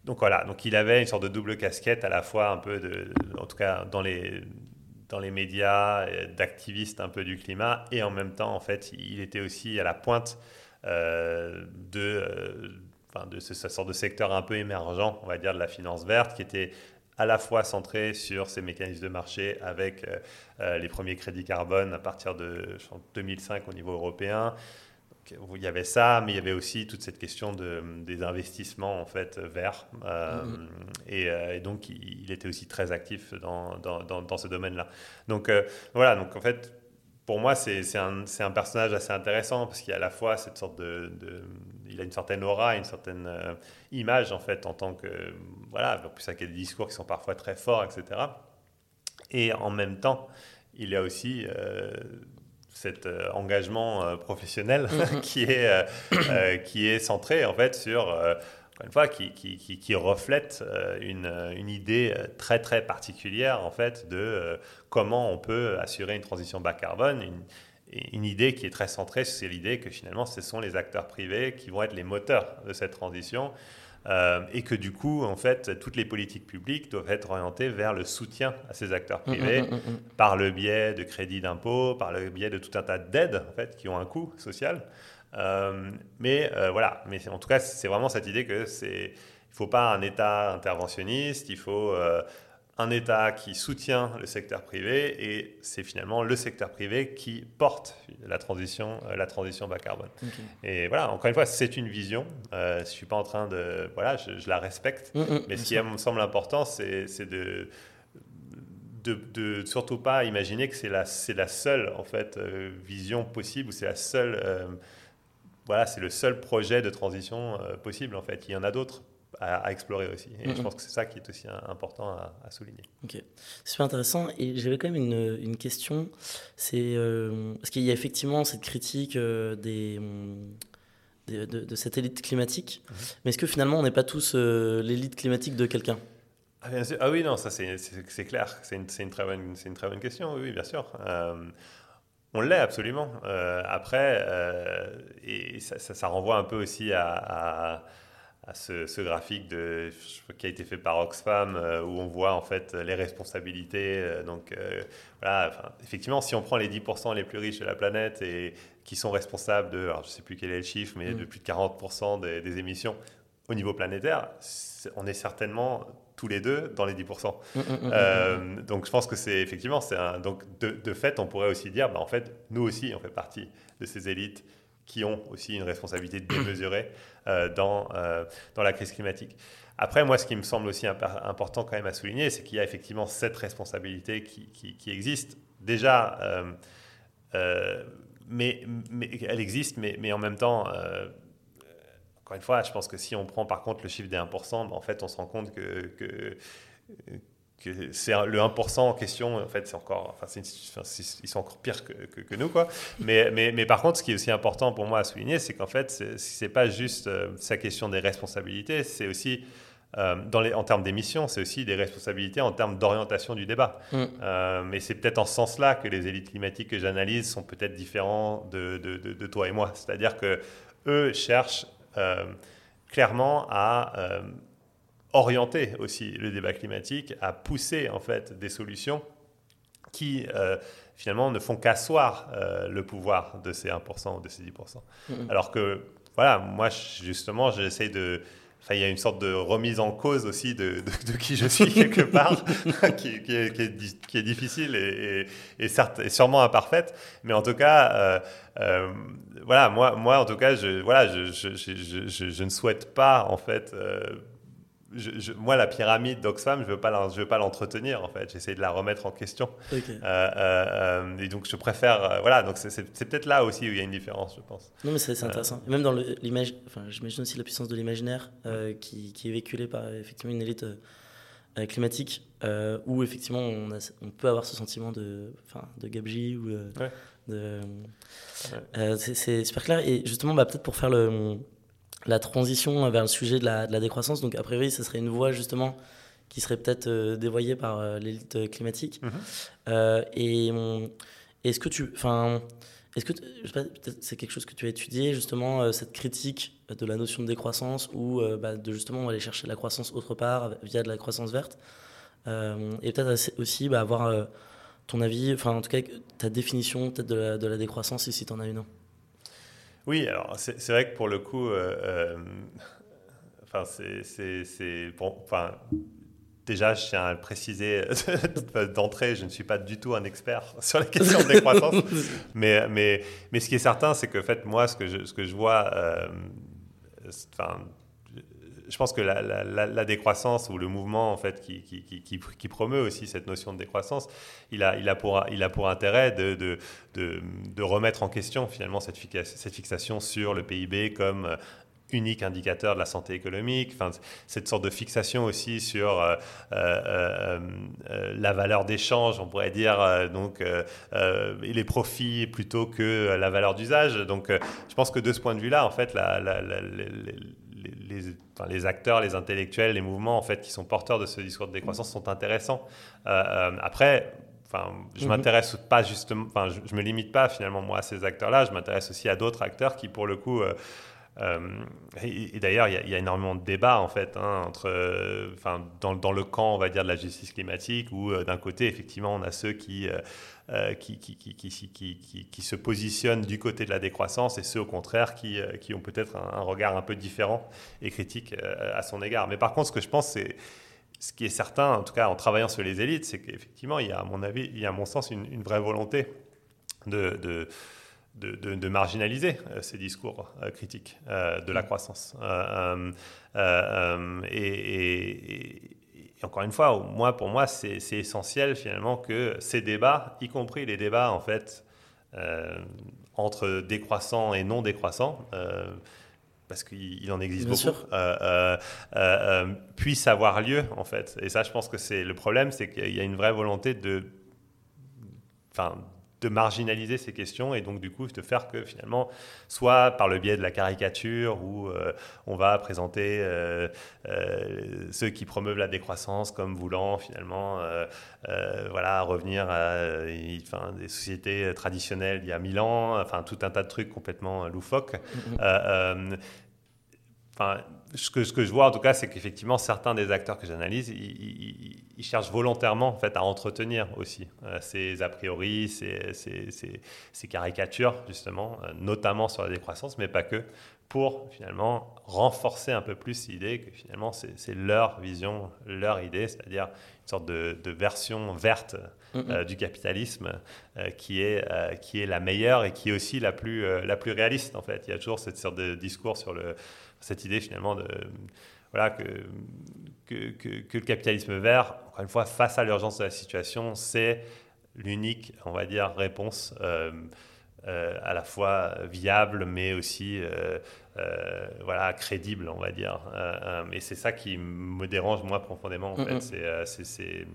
Donc voilà, donc il avait une sorte de double casquette à la fois un peu de, en tout cas dans les médias, d'activiste un peu du climat, et en même temps, en fait, il était aussi à la pointe euh, de, euh, ce, sorte de secteur un peu émergent, on va dire, de la finance verte, qui était à la fois centré sur ces mécanismes de marché avec euh, les premiers crédits carbone à partir de 2005 au niveau européen, il y avait ça, mais il y avait aussi toute cette question de, des investissements en fait verts. Euh, euh, et, donc, il, était aussi très actif dans, dans, ce domaine-là. Donc, euh, voilà, donc en fait, pour moi, c'est un, un, personnage assez intéressant parce qu'il a à la fois cette sorte de, il a une certaine aura, une certaine image en fait en tant que voilà, en plus avec des discours qui sont parfois très forts, etc. Et en même temps, il a aussi cet euh, engagement euh, professionnel mm-hmm. qui, est, euh, qui est centré en fait sur une fois, qui, qui, qui, reflète une, une, idée très très particulière en fait de comment on peut assurer une transition bas carbone, une, une idée qui est très centrée sur l'idée que finalement ce sont les acteurs privés qui vont être les moteurs de cette transition euh, et que du coup, en fait, toutes les politiques publiques doivent être orientées vers le soutien à ces acteurs mm, mm, privés mm, par le biais de crédits d'impôt, par le biais de tout un tas d'aides en fait, qui ont un coût social. Euh, mais euh, voilà, mais en tout cas, c'est vraiment cette idée que c'est il ne faut pas un État interventionniste, il faut un État qui soutient le secteur privé et c'est finalement le secteur privé qui porte la transition, euh, la transition bas carbone. Et voilà, encore une fois, c'est une vision. Euh, je ne suis pas en train de. Voilà, je, la respecte. Mm, mm, mais ce qui me semble important, c'est de, de, de, surtout pas imaginer que c'est la, la seule en fait, euh, vision possible ou c'est la seule. voilà, c'est le seul projet de transition possible en fait. Il y en a d'autres à, explorer aussi. Et je pense que c'est ça qui est aussi important à, souligner. Ok, super intéressant. Et j'avais quand même une, une question. C'est euh, parce qu'il y a effectivement cette critique euh, des, de, de, cette élite climatique. Mhm. Mais est-ce que finalement on n'est pas tous euh, l'élite climatique de quelqu'un? Ah, ah, oui, non, ça c'est clair. C'est une, une, très bonne, une très bonne question. Oui, bien sûr On l'est absolument. après, et ça, ça, renvoie un peu aussi à à ce, graphique de, qui a été fait par Oxfam euh, où on voit en fait les responsabilités. Euh, donc euh, voilà, effectivement, si on prend les 10% les plus riches de la planète et qui sont responsables de, alors je ne sais plus quel est le chiffre, mais de mm. plus de 40% des, émissions au niveau planétaire, on est certainement tous les deux dans les 10%. Mm, mm, donc je pense que c'est effectivement, c'est donc de, de, fait, on pourrait aussi dire, bah, en fait, nous aussi, on fait partie de ces élites qui ont aussi une responsabilité démesurée euh, dans, euh, dans la crise climatique. Après, moi, ce qui me semble aussi important quand même à souligner, c'est qu'il y a effectivement cette responsabilité qui, existe. Déjà, euh, mais, elle existe, mais, en même temps, encore une fois, je pense que si on prend par contre le chiffre des 1%, ben, en fait, on se rend compte que c'est le 1% en question, en fait, c'est encore, enfin, ils sont encore pires que, que, nous, quoi. Mais, mais, mais, par contre, ce qui est aussi important pour moi à souligner, c'est qu'en fait, c'est, n'est pas juste euh, sa question des responsabilités, c'est aussi, euh, dans les, en termes d'émissions, c'est aussi des responsabilités en termes d'orientation du débat. Mm. Euh, mais c'est peut-être en ce sens-là que les élites climatiques que j'analyse sont peut-être différents de, de, de, toi et moi. C'est-à-dire que eux cherchent clairement à orienter aussi le débat climatique, à pousser en fait des solutions qui euh, finalement ne font qu'asseoir euh, le pouvoir de ces 1% ou de ces 10%. Mm-hmm. Alors que, voilà, moi justement, j'essaie de... Enfin, il y a une sorte de remise en cause aussi de, de, qui je suis quelque part, qui, qui, est, qui, est, difficile et, et, certes, et, sûrement imparfaite. Mais en tout cas, euh, voilà, moi, moi, en tout cas, je, voilà, je, je, je, je ne souhaite pas, en fait, je, moi, la pyramide d'Oxfam, je ne veux pas l'entretenir, en fait. J'essaie de la remettre en question. Euh, euh, euh, et donc, je préfère. voilà, donc c'est peut-être là aussi où il y a une différence, je pense. Non, mais c'est intéressant. même dans l'image, enfin, j'imagine aussi la puissance de l'imaginaire qui, qui, est véhiculée par effectivement une élite climatique où effectivement on, on, peut avoir ce sentiment de, de gabegie ou de. c'est super clair. Et justement, bah, peut-être pour faire le la transition vers le sujet de la, décroissance. Donc, a priori, ce serait une voie justement qui serait peut-être euh, dévoyée par euh, l'élite climatique. Mhm. Euh, et est-ce que tu. Enfin. Est-ce que c'est quelque chose que tu as étudié, justement, cette critique de la notion de décroissance ou bah, de justement aller chercher la croissance autre part via de la croissance verte? Et peut-être aussi bah, avoir ton avis, enfin en tout cas ta définition peut-être de la, de la décroissance, si tu en as une. Oui, alors c'est vrai que pour le coup, euh, euh, enfin, c'est. Bon, enfin, déjà, je tiens à préciser d'entrée, je ne suis pas du tout un expert sur la question de décroissance. mais, mais, mais ce qui est certain, c'est que, en fait, moi, ce que je, ce que je vois, euh, enfin, je pense que la, décroissance ou le mouvement en fait qui, promeut aussi cette notion de décroissance, il a, pour, intérêt de, remettre en question finalement cette, fixation sur le PIB comme euh, unique indicateur de la santé économique, cette sorte de fixation aussi sur euh, euh, la valeur d'échange, on pourrait dire, donc les profits plutôt que la valeur d'usage. Donc, je pense que de ce point de vue-là, en fait, la, les, les, acteurs, les intellectuels, les mouvements en fait qui sont porteurs de ce discours de décroissance sont intéressants. Euh, euh, après, enfin, je mhm. m'intéresse pas justement, enfin, je, me limite pas finalement moi à ces acteurs-là. Je m'intéresse aussi à d'autres acteurs qui, pour le coup, euh, et, d'ailleurs, il y, a énormément de débats en fait hein, entre, enfin, dans, le camp, on va dire, de la justice climatique, où d'un côté, effectivement, on a ceux qui euh, qui, qui, qui, qui, se positionnent du côté de la décroissance et ceux au contraire qui, euh, ont peut-être un, regard un peu différent et critique euh, à son égard. Mais par contre, ce que je pense, c'est ce qui est certain, en tout cas en travaillant sur les élites, c'est qu'effectivement, il y a à mon avis, il y a à mon sens une, vraie volonté de de, de, marginaliser ces discours critiques de la croissance. et, et encore une fois, moi, pour moi, c'est essentiel finalement que ces débats, y compris les débats en fait euh, entre décroissants et non décroissants, euh, parce qu'il en existe beaucoup, euh, puissent avoir lieu en fait. Et ça, je pense que c'est le problème, c'est qu'il y a une vraie volonté de, enfin, de marginaliser ces questions et donc du coup de faire que finalement, soit par le biais de la caricature où euh, on va présenter euh, euh, ceux qui promeuvent la décroissance comme voulant finalement voilà, revenir à des sociétés traditionnelles il y a mille ans, enfin tout un tas de trucs complètement loufoques. Mm-hmm. Enfin, ce que, ce que je vois en tout cas, c'est qu'effectivement, certains des acteurs que j'analyse, ils, cherchent volontairement en fait, à entretenir aussi euh, ces a priori, ces, ces, ces, caricatures, justement, euh, notamment sur la décroissance, mais pas que, pour finalement renforcer un peu plus l'idée que finalement, c'est leur vision, leur idée, c'est-à-dire une sorte de, de version verte euh, du capitalisme qui, est, qui est la meilleure et qui est aussi la plus, la plus réaliste, en fait. Il y a toujours cette sorte de discours sur le cette idée finalement de voilà que, que, que, le capitalisme vert, encore une fois, face à l'urgence de la situation, c'est l'unique, on va dire, réponse euh, euh, à la fois viable, mais aussi euh, voilà crédible, on va dire. et c'est ça qui me dérange moi profondément. En fait, c'est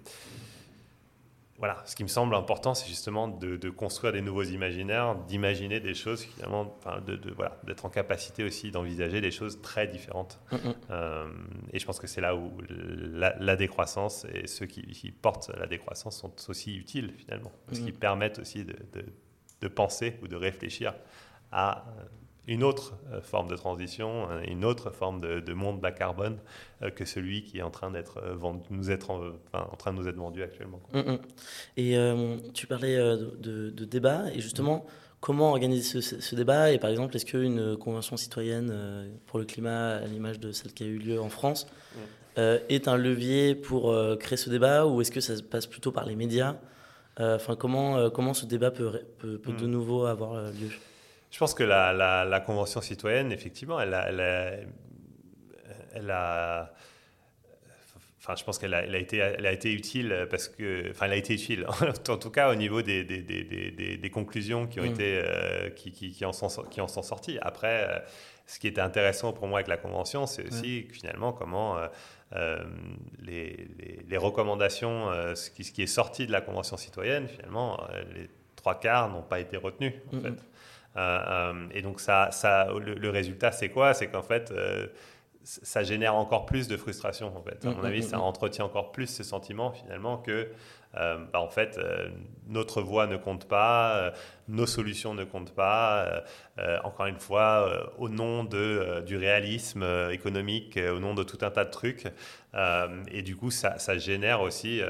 voilà, ce qui me semble important, c'est justement de, construire des nouveaux imaginaires, d'imaginer des choses finalement, enfin, de, voilà, d'être en capacité aussi d'envisager des choses très différentes. Mm, mm. Euh, et je pense que c'est là où la, décroissance et ceux qui, portent la décroissance sont aussi utiles finalement, parce mm, qu'ils permettent aussi de, penser ou de réfléchir à une autre euh, forme de transition, euh, une autre forme de, monde bas carbone euh, que celui qui est en train d'être nous être en, train de nous être vendu actuellement. Mm, mm. Et tu parlais de, débat et justement comment organiser ce, débat et par exemple est-ce qu'une convention citoyenne pour le climat à l'image de celle qui a eu lieu en France mm. est un levier pour créer ce débat ou est-ce que ça se passe plutôt par les médias? Enfin comment comment ce débat peut, peut de nouveau avoir lieu? Je pense que la, la, Convention citoyenne, effectivement, elle a, elle a, enfin, je pense qu'elle a, été, elle a été utile parce que, enfin, elle a été utile, en tout cas au niveau des, des, des, des conclusions qui ont mm. été, euh, qui, qui, qui, en sont, qui en sont sorties. Après, euh, ce qui était intéressant pour moi avec la Convention, c'est aussi finalement comment euh, les, les, recommandations, ce qui, ce, qui, est sorti de la Convention citoyenne, finalement, les trois quarts n'ont pas été retenus, en fait. Mm. Euh, euh, et donc, ça, ça, le, résultat, c'est quoi? C'est qu'en fait, euh, ça génère encore plus de frustration. En fait. À mon mm, avis, mm, ça mm. entretient encore plus ce sentiment finalement que, bah, en fait, notre voix ne compte pas, nos solutions ne comptent pas. encore une fois, au nom de, du réalisme économique, au nom de tout un tas de trucs. et du coup, ça, ça génère aussi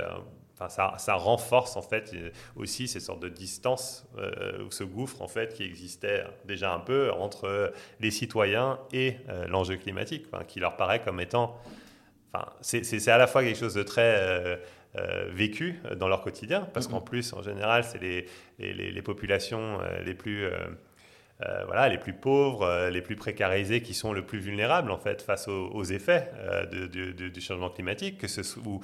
Enfin, ça, renforce en fait euh, aussi ces sortes de distances euh, ou ce gouffre en fait qui existait déjà un peu entre les citoyens et euh, l'enjeu climatique, qui leur paraît comme étant, enfin, c'est à la fois quelque chose de très vécu dans leur quotidien, parce qu'en plus en général c'est les, les, les, populations les plus voilà, les plus pauvres, les plus précarisés qui sont le plus vulnérables en fait face aux, effets du changement climatique, que ce soit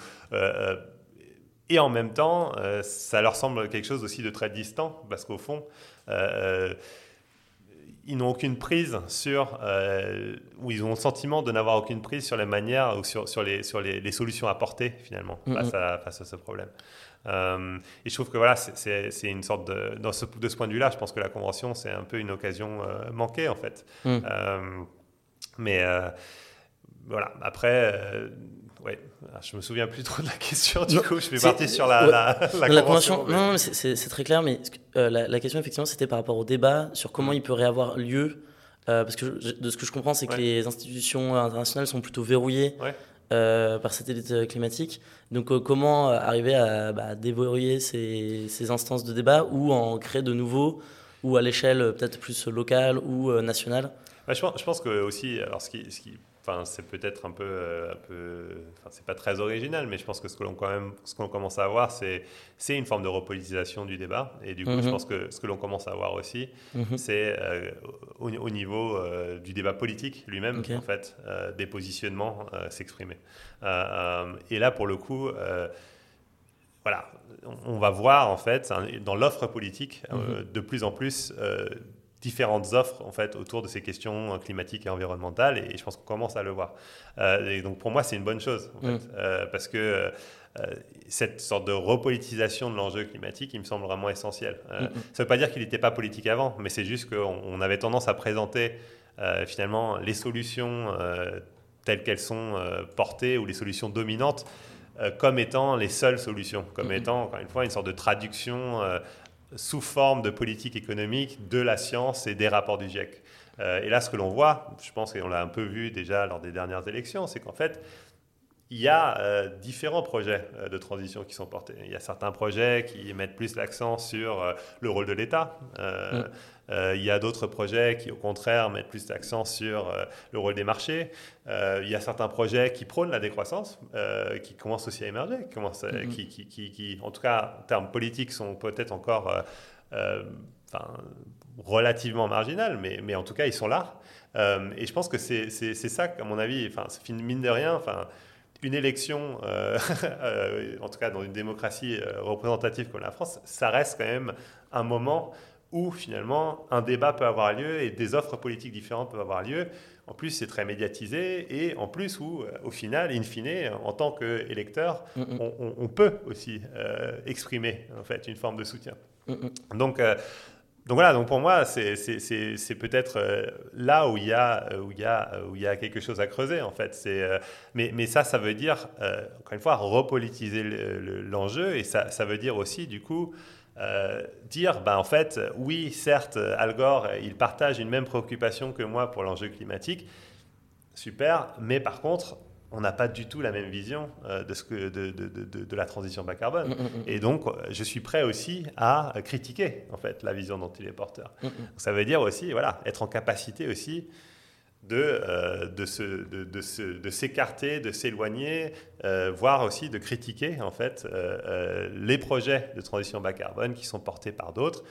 et en même temps, euh, ça leur semble quelque chose aussi de très distant, parce qu'au fond, euh, euh, ils n'ont aucune prise sur, ou ils ont le sentiment de n'avoir aucune prise sur les manières ou sur, sur, les, sur les, solutions apportées finalement face, à, face à ce problème. et je trouve que voilà, c'est une sorte de, dans ce, de ce point de vue-là, je pense que la convention, c'est un peu une occasion manquée en fait. Mm. mais voilà, après Ouais, ah, je me souviens plus trop de la question, du coup, je vais partir sur la, la, convention. Non, c'est très clair, mais euh, la, question, effectivement, c'était par rapport au débat sur comment mm. il pourrait avoir lieu. Euh, parce que de ce que je comprends, c'est que les institutions internationales sont plutôt verrouillées euh, par cette élite climatique. Donc, comment arriver à bah, déverrouiller ces, ces, instances de débat ou en créer de nouveaux, ou à l'échelle peut-être plus locale ou nationale? Bah, je, pense, je, pense, que aussi, alors ce qui, ce qui Enfin, c'est peut-être un peu, euh, un peu enfin, c'est pas très original, mais je pense que ce que l'on quand même, ce qu'on commence à avoir, c'est, c'est une forme de repolitisation du débat. Et du coup, je mhm. pense que ce que l'on commence à avoir aussi, mhm. c'est euh, au, niveau euh, du débat politique lui-même, en fait, des positionnements s'exprimer. et là, pour le coup, voilà, on, va voir en fait dans l'offre politique mhm. de plus en plus différentes offres en fait autour de ces questions climatiques et environnementales et, je pense qu'on commence à le voir. et donc pour moi c'est une bonne chose en mm. fait, parce que cette sorte de repolitisation de l'enjeu climatique, il me semble vraiment essentiel. Mm, mm. Ça ne veut pas dire qu'il n'était pas politique avant, mais c'est juste qu'on avait tendance à présenter finalement les solutions telles qu'elles sont portées ou les solutions dominantes euh, comme étant les seules solutions, comme étant, encore une fois, une sorte de traduction euh, sous forme de politique économique de la science et des rapports du GIEC. Euh, et là, ce que l'on voit, je pense qu'on l'a un peu vu déjà lors des dernières élections, c'est qu'en fait, il y a différents projets de transition qui sont portés. Il y a certains projets qui mettent plus l'accent sur le rôle de l'État. Mm. Euh, il y a d'autres projets qui, au contraire, mettent plus d'accent sur euh, le rôle des marchés. Euh, il y a certains projets qui prônent la décroissance, qui commencent aussi à émerger, mm-hmm. qui, qui, qui, qui, en tout cas, en termes politiques, sont peut-être encore relativement marginales, mais, mais, en tout cas, ils sont là. et je pense que c'est ça, à mon avis, enfin, mine de rien, enfin, une élection, en tout cas dans une démocratie représentative comme la France, ça reste quand même un moment où finalement un débat peut avoir lieu et des offres politiques différentes peuvent avoir lieu. En plus, c'est très médiatisé et en plus où, euh, au final, in fine, en tant qu'électeur, mm, mm. on, peut aussi euh, exprimer en fait une forme de soutien. Mm, donc, euh, donc voilà, donc pour moi, c'est peut-être là où il, y a, où, il y a, où il y a quelque chose à creuser en fait. Mais, mais ça, ça veut dire, encore une fois, repolitiser l'enjeu et ça, ça veut dire aussi, du coup, euh, dire, ben, en fait, oui, certes, Al Gore, il partage une même préoccupation que moi pour l'enjeu climatique, super, mais par contre, on n'a pas du tout la même vision euh, de, ce que, de, de, de, la transition bas carbone. Mm, mm, mm. Et donc, je suis prêt aussi à critiquer, en fait, la vision dont il est porteur. ça veut dire aussi, voilà, être en capacité aussi de, euh, de, de, s'écarter, de s'éloigner, euh, voire aussi de critiquer en fait euh, les projets de transition bas carbone qui sont portés par d'autres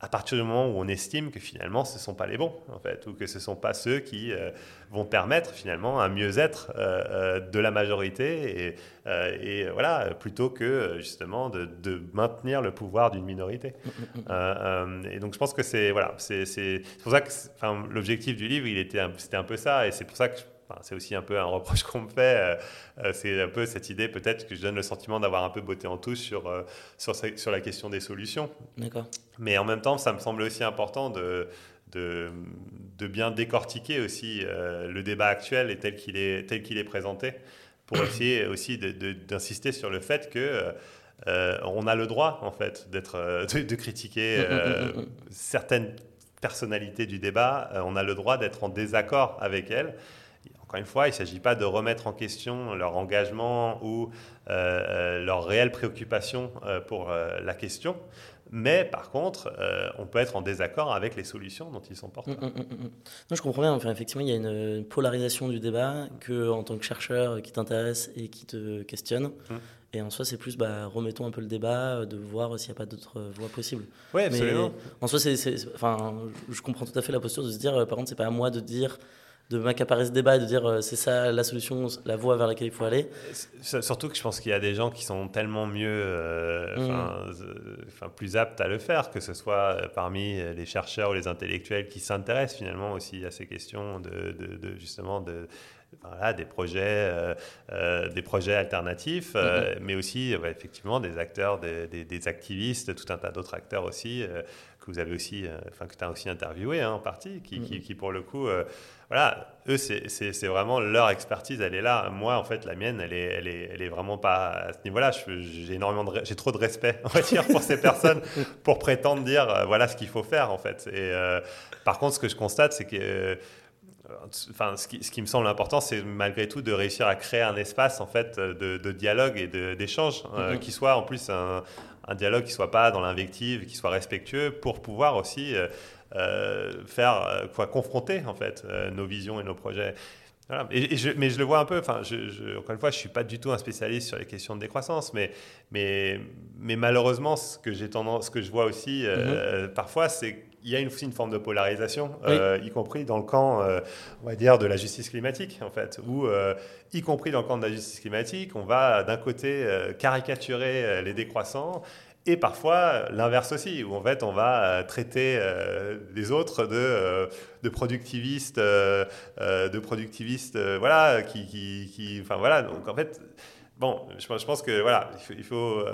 à partir du moment où on estime que finalement ce ne sont pas les bons, en fait, ou que ce ne sont pas ceux qui euh, vont permettre finalement un mieux-être euh, euh, de la majorité, et, et, voilà, plutôt que justement de, de maintenir le pouvoir d'une minorité. Mm, mm, mm. et donc je pense que c'est voilà, c'est pour ça que l'objectif du livre, il était c'était un peu ça, et c'est pour ça que c'est aussi un peu un reproche qu'on me fait. Euh, euh, c'est un peu cette idée, peut-être, que je donne le sentiment d'avoir un peu botté en touche sur, euh, sur, sur, la question des solutions. D'accord. Mais en même temps, ça me semble aussi important de, de, de bien décortiquer aussi le débat actuel et tel qu'il est, tel qu'il est présenté, pour essayer aussi d'insister sur le fait que on a le droit, en fait, d'être, de, critiquer mm, mm, mm, certaines personnalités du débat. on a le droit d'être en désaccord avec elles encore une fois, il ne s'agit pas de remettre en question leur engagement ou euh, euh, leur réelle préoccupation euh, pour la question. Mais par contre, on peut être en désaccord avec les solutions dont ils sont porteurs. Hum, hum, hum, je comprends bien. Enfin, effectivement, il y a une polarisation du débat que, en tant que chercheur qui t'intéresse et qui te questionne. Et en soi, c'est plus, bah, remettons un peu le débat, de voir s'il n'y a pas d'autres voies possibles. Oui, absolument. Mais en soi, c'est, enfin, je comprends tout à fait la posture de se dire, par contre, c'est pas à moi de dire de m'accaparer ce débat et de dire euh, c'est ça la solution, la voie vers laquelle il faut aller. Surtout que je pense qu'il y a des gens qui sont tellement mieux, euh, mm. plus aptes à le faire, que ce soit euh, parmi les chercheurs ou les intellectuels qui s'intéressent finalement aussi à ces questions de, de, justement de voilà, des projets, des projets alternatifs, mm-hmm. mais aussi effectivement des acteurs, des, des, activistes, tout un tas d'autres acteurs aussi que vous avez aussi, enfin que tu as aussi interviewé hein, en partie, qui, qui, mm-hmm. qui, pour le coup voilà, eux, c'est vraiment leur expertise, elle est là. Moi, en fait, la mienne, elle est, elle est, elle est vraiment pas à ce niveau-là. J'ai trop de respect, on va dire, pour ces personnes pour prétendre dire euh, voilà ce qu'il faut faire, en fait. Et euh, par contre, ce que je constate, c'est que euh, Enfin, ce qui, ce qui, me semble important, c'est malgré tout de réussir à créer un espace en fait de, de dialogue et d'échange mm-hmm. qui soit en plus un, un dialogue qui soit pas dans l'invective, qui soit respectueux, pour pouvoir aussi euh, faire euh, quoi, confronter en fait euh, nos visions et nos projets. Et, je, mais je le vois un peu, enfin, je, encore une fois, je ne suis pas du tout un spécialiste sur les questions de décroissance, mais, mais, mais malheureusement, ce que, j'ai tendance, ce que je vois aussi mm-hmm. parfois, c'est qu'il y a une, aussi une forme de polarisation, y compris dans le camp, on va dire, de la justice climatique, en fait, où, y compris dans le camp de la justice climatique, on va d'un côté caricaturer les décroissants et parfois l'inverse aussi, où en fait on va traiter les autres de, de productivistes, de productivistes, voilà, qui, qui, qui, enfin voilà, donc en fait, bon, je, je pense que voilà, il faut,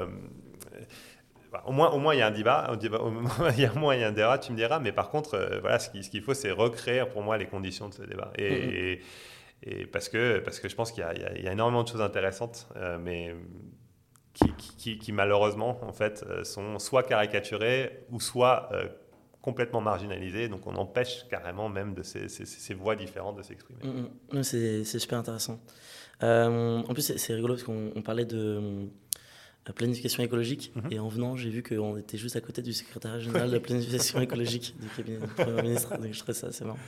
au moins, au moins, il y a un débat. Au, moins, il y a un débat, tu me diras. Mais par contre, euh, voilà, ce qu'il faut, c'est recréer pour moi les conditions de ce débat. Et, et, parce, que, parce que je pense qu'il y, a énormément de choses intéressantes, euh, mais qui, malheureusement, en fait, euh, sont soit caricaturées ou soit complètement marginalisées. Donc, on empêche carrément même de ces, voix différentes de s'exprimer. Mm, mm. C'est super intéressant. en plus, c'est rigolo parce qu'on parlait de la planification écologique. Mhm. Et en venant, j'ai vu qu'on était juste à côté du secrétaire général de la planification écologique du cabinet du Premier ministre. Donc je trouvais ça assez marrant.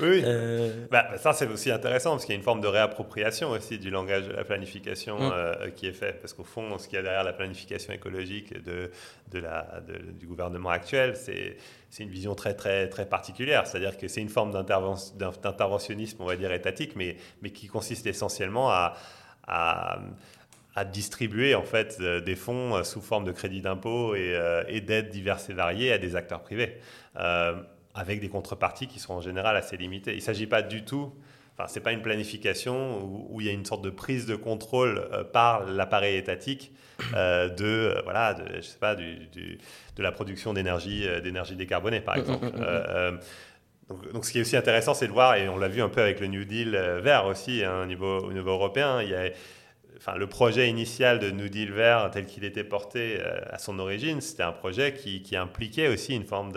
Oui, oui. Euh, bah, ça, c'est aussi intéressant parce qu'il y a une forme de réappropriation aussi du langage de la planification mm. euh, qui est fait. Parce qu'au fond, ce qu'il y a derrière la planification écologique de, de la, du gouvernement actuel, c'est c'est une vision très, très, très particulière. C'est-à-dire que c'est une forme d'interventionnisme, on va dire, étatique, mais, mais qui consiste essentiellement à, à à distribuer en fait euh, des fonds euh, sous forme de crédit d'impôt et, euh, et d'aides diverses et variées à des acteurs privés, avec des contreparties qui sont en général assez limitées. Il ne s'agit pas du tout, enfin c'est pas une planification où, il y a une sorte de prise de contrôle par l'appareil étatique de voilà, de, je sais pas, du, de la production d'énergie d'énergie décarbonée par exemple. donc, donc, ce qui est aussi intéressant, c'est de voir, et on l'a vu un peu avec le New Deal vert aussi, hein, au, niveau, au niveau européen, il y a enfin, le projet initial de New Deal vert tel qu'il était porté euh, à son origine, c'était un projet qui, impliquait aussi une forme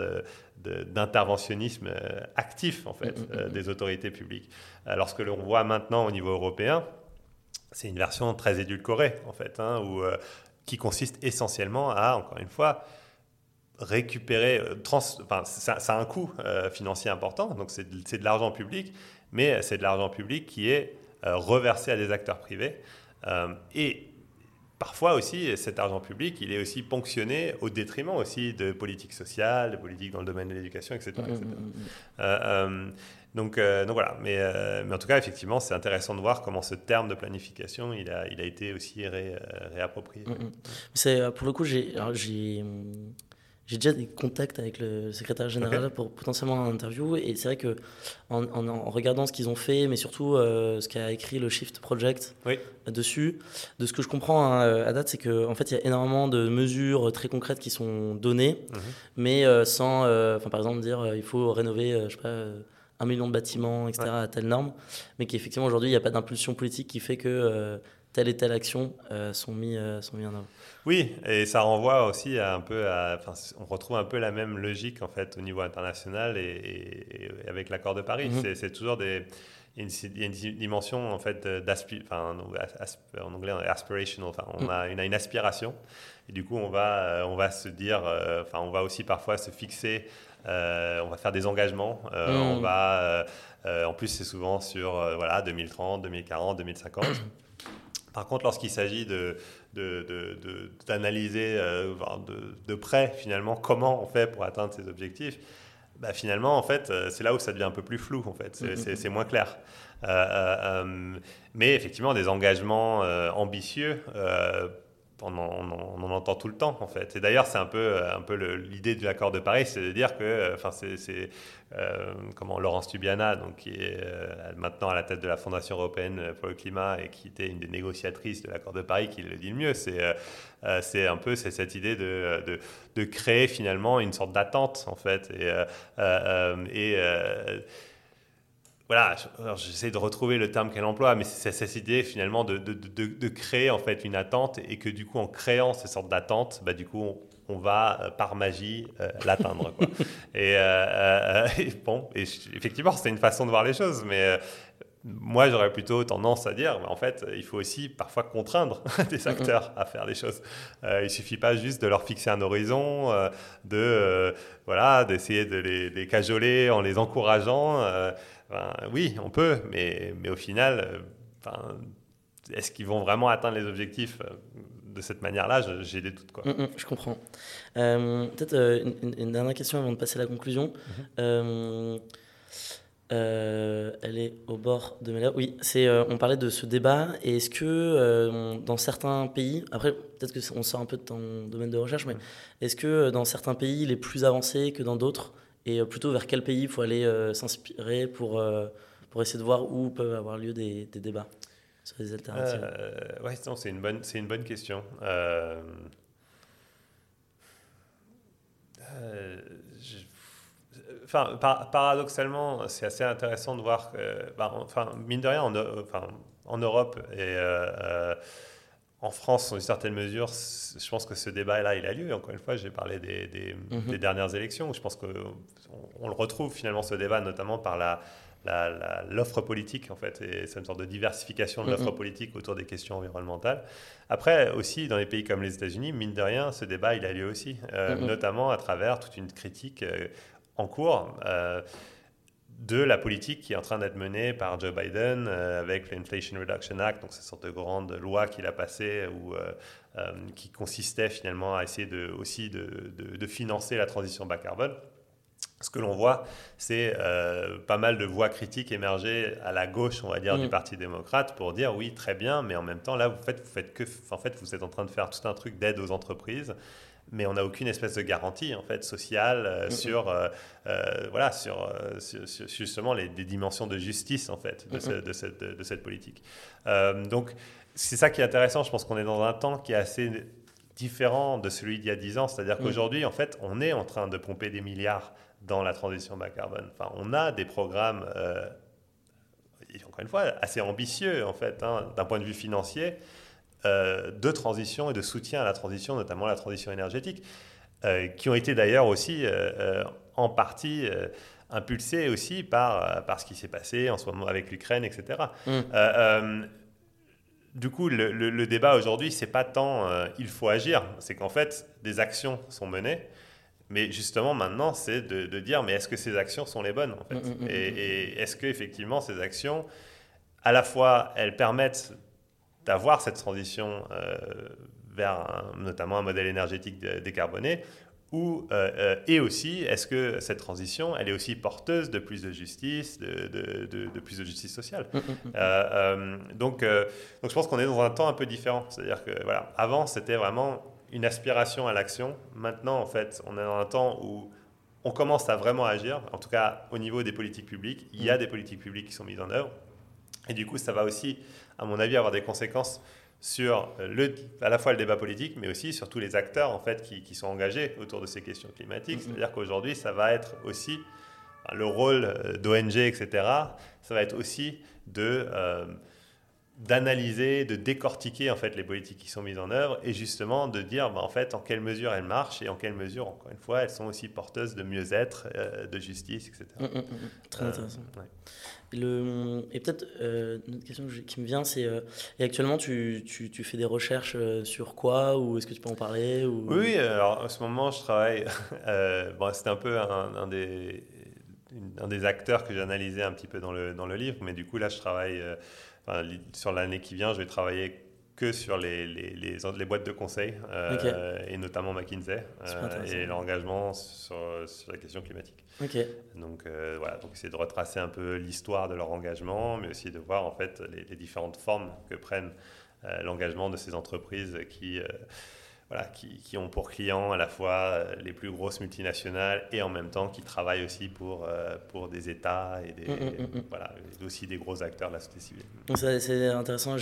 d'interventionnisme euh, actif en fait mm, mm, euh, mm, des autorités publiques. Lorsque l'on voit maintenant au niveau européen, c'est une version très édulcorée en fait, hein, où, qui consiste essentiellement à, encore une fois, récupérer, enfin, ça, ça, a un coût financier important, donc c'est de, de l'argent public, mais c'est de l'argent public qui est reversé à des acteurs privés et parfois aussi, cet argent public, il est aussi ponctionné au détriment aussi de politiques sociales, de politiques dans le domaine de l'éducation, etc. Mm, mm, mm, euh, euh, donc, donc, voilà, mais, mais, en tout cas, effectivement, c'est intéressant de voir comment ce terme de planification, il a, il a été aussi réapproprié. C'est pour le coup, j'ai j'ai déjà des contacts avec le secrétaire général pour potentiellement un interview. Et c'est vrai que en, en, regardant ce qu'ils ont fait, mais surtout euh, ce qu'a écrit le Shift Project dessus, de ce que je comprends hein, à date, c'est qu'en en fait, il y a énormément de mesures très concrètes qui sont données, mhm. mais euh, sans, euh, par exemple, dire il faut rénover, je sais pas un million de bâtiments, etc., à telle norme, mais qu'effectivement aujourd'hui il n'y a pas d'impulsion politique qui fait que telle et telle action sont, mis, sont mis en œuvre. Oui, et ça renvoie aussi à un peu à, enfin, on retrouve un peu la même logique en fait au niveau international et, avec l'accord de Paris. Mhm. C'est toujours des, il y a une, dimension en fait enfin, en anglais aspirational, enfin, on, mhm. a une, aspiration et du coup on va, on va se dire, euh, enfin on va aussi parfois se fixer, euh, on va faire des engagements, euh, on mhm. va, en plus c'est souvent sur voilà 2030, 2040, 2050. Par contre, lorsqu'il s'agit de, d'analyser euh, de, près finalement comment on fait pour atteindre ces objectifs, bah, finalement en fait euh, c'est là où ça devient un peu plus flou en fait, c'est moins clair. Euh, mais effectivement des engagements ambitieux on en, entend tout le temps en fait. Et d'ailleurs, c'est un peu, un peu l'idée de l'accord de Paris, c'est de dire que, enfin, c'est euh, comment Laurence Tubiana, donc qui est euh, maintenant à la tête de la Fondation européenne pour le climat et qui était une des négociatrices de l'accord de Paris, qui le dit le mieux. C'est euh, c'est un peu cette idée de, créer finalement une sorte d'attente en fait et voilà, j'essaie de retrouver le terme qu'elle emploie, mais c'est cette idée finalement de, de, de, créer en fait une attente et que du coup en créant ces sortes d'attentes, bah, du coup on, va euh, par magie euh, l'atteindre. et, euh, et, bon, et effectivement c'est une façon de voir les choses, mais moi, j'aurais plutôt tendance à dire, bah, en fait, il faut aussi parfois contraindre des acteurs à faire des choses. Euh, il suffit pas juste de leur fixer un horizon, de voilà, d'essayer de les, les, cajoler en les encourageant oui, on peut, mais, mais au final, euh, est-ce qu'ils vont vraiment atteindre les objectifs euh, de cette manière-là? J'ai des doutes. Quoi. Mm, mm, je comprends. Euh, peut-être une, dernière question avant de passer à la conclusion. Mm-hmm. elle est au bord de mes lèvres. Oui, c'est, on parlait de ce débat. Et est-ce que dans certains pays, après peut-être qu'on sort un peu de ton domaine de recherche, mais est-ce que dans certains pays, il est plus avancé que dans d'autres? Et plutôt vers quel pays il faut aller s'inspirer pour, pour essayer de voir où peuvent avoir lieu des, des débats sur les alternatives? Ouais, c'est une, bonne, une bonne question. Euh, enfin, paradoxalement, c'est assez intéressant de voir que, bah, enfin, mine de rien, en, en Europe et euh, euh, en France, dans une certaine mesure, je pense que ce débat-là, il a lieu. Encore une fois, j'ai parlé des, des, mhm. des, dernières élections. Je pense qu'on on le retrouve finalement, ce débat, notamment par la, l'offre politique, en fait, et c'est une sorte de diversification de l'offre politique autour des questions environnementales. Après, aussi, dans les pays comme les États-Unis, mine de rien, ce débat, il a lieu aussi, euh, notamment à travers toute une critique euh, en cours. Euh, de la politique qui est en train d'être menée par Joe Biden avec l'Inflation Reduction Act, donc cette sorte de grande loi qu'il a passée ou qui consistait finalement à essayer de, aussi de, de financer la transition bas carbone ce que l'on voit, c'est euh, pas mal de voix critiques émerger à la gauche, on va dire, du mm. Parti démocrate pour dire oui, très bien, mais en même temps, là, vous faites, vous faites que, en fait, vous êtes en train de faire tout un truc d'aide aux entreprises, mais on n'a aucune espèce de garantie en fait sociale euh, mm, mm. sur, euh, voilà, sur, justement les, dimensions de justice en fait de, de, cette, de cette, politique. donc c'est ça qui est intéressant. Je pense qu'on est dans un temps qui est assez différent de celui d'il y a 10 ans. C'est-à-dire qu'aujourd'hui, en fait, on est en train de pomper des milliards dans la transition bas carbone. Enfin, on a des programmes, euh, encore une fois, assez ambitieux, en fait, hein, d'un point de vue financier, euh, de transition et de soutien à la transition, notamment la transition énergétique, euh, qui ont été d'ailleurs aussi en partie impulsés aussi par, par ce qui s'est passé en ce moment avec l'Ukraine, etc. Mmh. du coup, le, le débat aujourd'hui, c'est pas tant il faut agir, c'est qu'en fait, des actions sont menées. Mais justement, maintenant, c'est de, dire, mais est-ce que ces actions sont les bonnes en fait? Mm, mm, mm, Et, est-ce qu'effectivement, ces actions, à la fois, elles permettent d'avoir cette transition euh, vers notamment un modèle énergétique décarboné, ou, euh, euh, et aussi, est-ce que cette transition, elle est aussi porteuse de plus de justice, de, de, de, plus de justice sociale? Donc, donc, je pense qu'on est dans un temps un peu différent. C'est-à-dire que, voilà, avant, c'était vraiment une aspiration à l'action. Maintenant, en fait, on est dans un temps où on commence à vraiment agir, en tout cas au niveau des politiques publiques. Il y a mm. des politiques publiques qui sont mises en œuvre. Et du coup, ça va aussi, à mon avis, avoir des conséquences sur le, à la fois le débat politique, mais aussi sur tous les acteurs en fait, qui, qui sont engagés autour de ces questions climatiques. Mm-hmm. C'est-à-dire qu'aujourd'hui, ça va être aussi le rôle euh, d'ONG, etc. Ça va être aussi de... Euh, d'analyser, de décortiquer en fait les politiques qui sont mises en œuvre et justement de dire bah, en fait en quelle mesure elles marchent et en quelle mesure encore une fois elles sont aussi porteuses de mieux-être, euh, de justice, etc. Mmh, mmh, mmh. Très euh, intéressant. Le, et peut-être euh, une autre question qui me vient, c'est et actuellement tu, tu, tu, fais des recherches sur quoi ou est-ce que tu peux en parler ou... Oui, alors en ce moment je travaille. bon, c'était un peu un, un des un des acteurs que j'ai analysé un petit peu dans le, dans le livre, mais du coup là je travaille sur l'année qui vient, je vais travailler que sur les, les, les, boîtes de conseil, euh, et notamment McKinsey, euh, et l'engagement sur, sur, la question climatique. Donc euh, voilà, donc essayer de retracer un peu l'histoire de leur engagement, mais aussi de voir en fait les, différentes formes que prennent l'engagement de ces entreprises qui voilà, qui, ont pour clients à la fois euh, les plus grosses multinationales et en même temps qui travaillent aussi pour, euh, pour des États et, des, mm, mm, mm, voilà, aussi des gros acteurs de la société civile. C'est intéressant.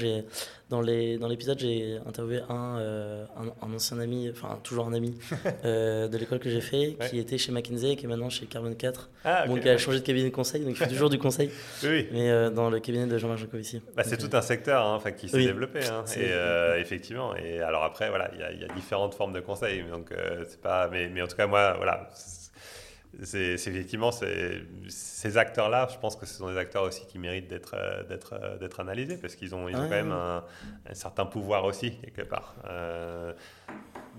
Dans l'épisode, dans j'ai interviewé un, euh, un, ancien ami, enfin toujours un ami de l'école que j'ai fait, qui était chez McKinsey et qui est maintenant chez Carbon 4. Ah, donc il a changé de cabinet de conseil, donc il fait toujours du conseil. Oui. Mais dans le cabinet de Jean-Marc Jancovici. Bah, c'est tout un secteur hein, qui s'est développé. Hein, et, effectivement. Et alors après, voilà, il y a, y a différentes formes de conseils. Donc, euh, c'est pas, mais, mais, en tout cas, moi, voilà, c'est effectivement ces acteurs-là, je pense que ce sont des acteurs aussi qui méritent d'être euh, d'être euh, d'être analysés parce qu'ils ont, ils ont quand même un, certain pouvoir aussi quelque part,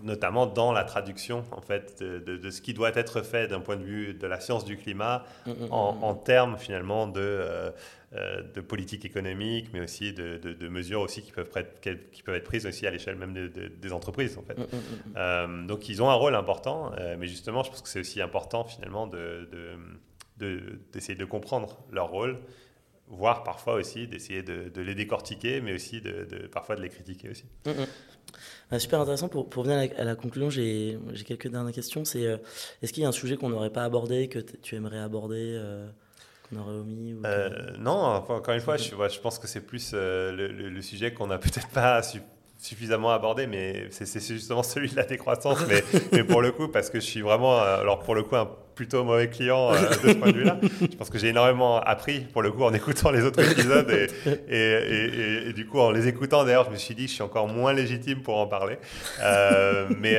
notamment dans la traduction en fait de, de, ce qui doit être fait d'un point de vue de la science du climat mm, mm, en, mm, en, termes finalement de euh, de politique économique, mais aussi de, mesures aussi qui peuvent, qui peuvent être prises aussi à l'échelle même des entreprises. En fait. Mm, mm, mm, euh, donc ils ont un rôle important, euh, mais justement, je pense que c'est aussi important finalement de, d'essayer de, comprendre leur rôle, voire parfois aussi d'essayer de, les décortiquer, mais aussi de, parfois de les critiquer aussi. Ah, super intéressant. Pour, pour venir à la, conclusion, j'ai quelques dernières questions. C'est euh, est-ce qu'il y a un sujet qu'on n'aurait pas abordé, que tu aimerais aborder euh, qu'on aurait omis Non, encore une fois, je, je pense que c'est plus le, sujet qu'on n'a peut-être pas su, suffisamment abordé, mais c'est justement celui de la décroissance. mais, mais, pour le coup, parce que je suis vraiment, euh, alors pour le coup, un plutôt mauvais client euh, de ce point de vue-là. Je pense que j'ai énormément appris, pour le coup, en écoutant les autres épisodes. Et, et, et, du coup, en les écoutant, d'ailleurs, je me suis dit je suis encore moins légitime pour en parler. Euh, mais,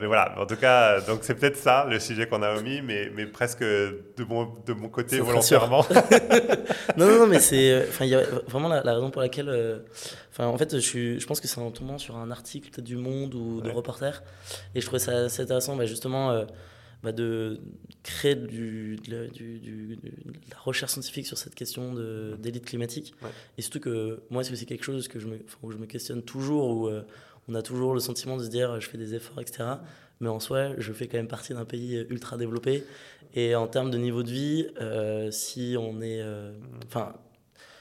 mais voilà, en tout cas, donc c'est peut-être ça, le sujet qu'on a omis, mais, mais presque de mon, de mon côté volontairement. non, non, non, mais c'est il y a vraiment la, raison pour laquelle... Enfin, en fait, je, je pense que c'est en tombant sur un article peut-être du Monde ou de Reporter, et je trouvais ça assez intéressant, bah, justement, euh, bah, de créer du, de, la recherche scientifique sur cette question d'élite climatique. Et surtout que moi, c'est aussi quelque chose que je me, où je me questionne toujours, où euh, on a toujours le sentiment de se dire, je fais des efforts, etc. Mais en soi, je fais quand même partie d'un pays ultra développé. Et en termes de niveau de vie, euh, si on est, enfin,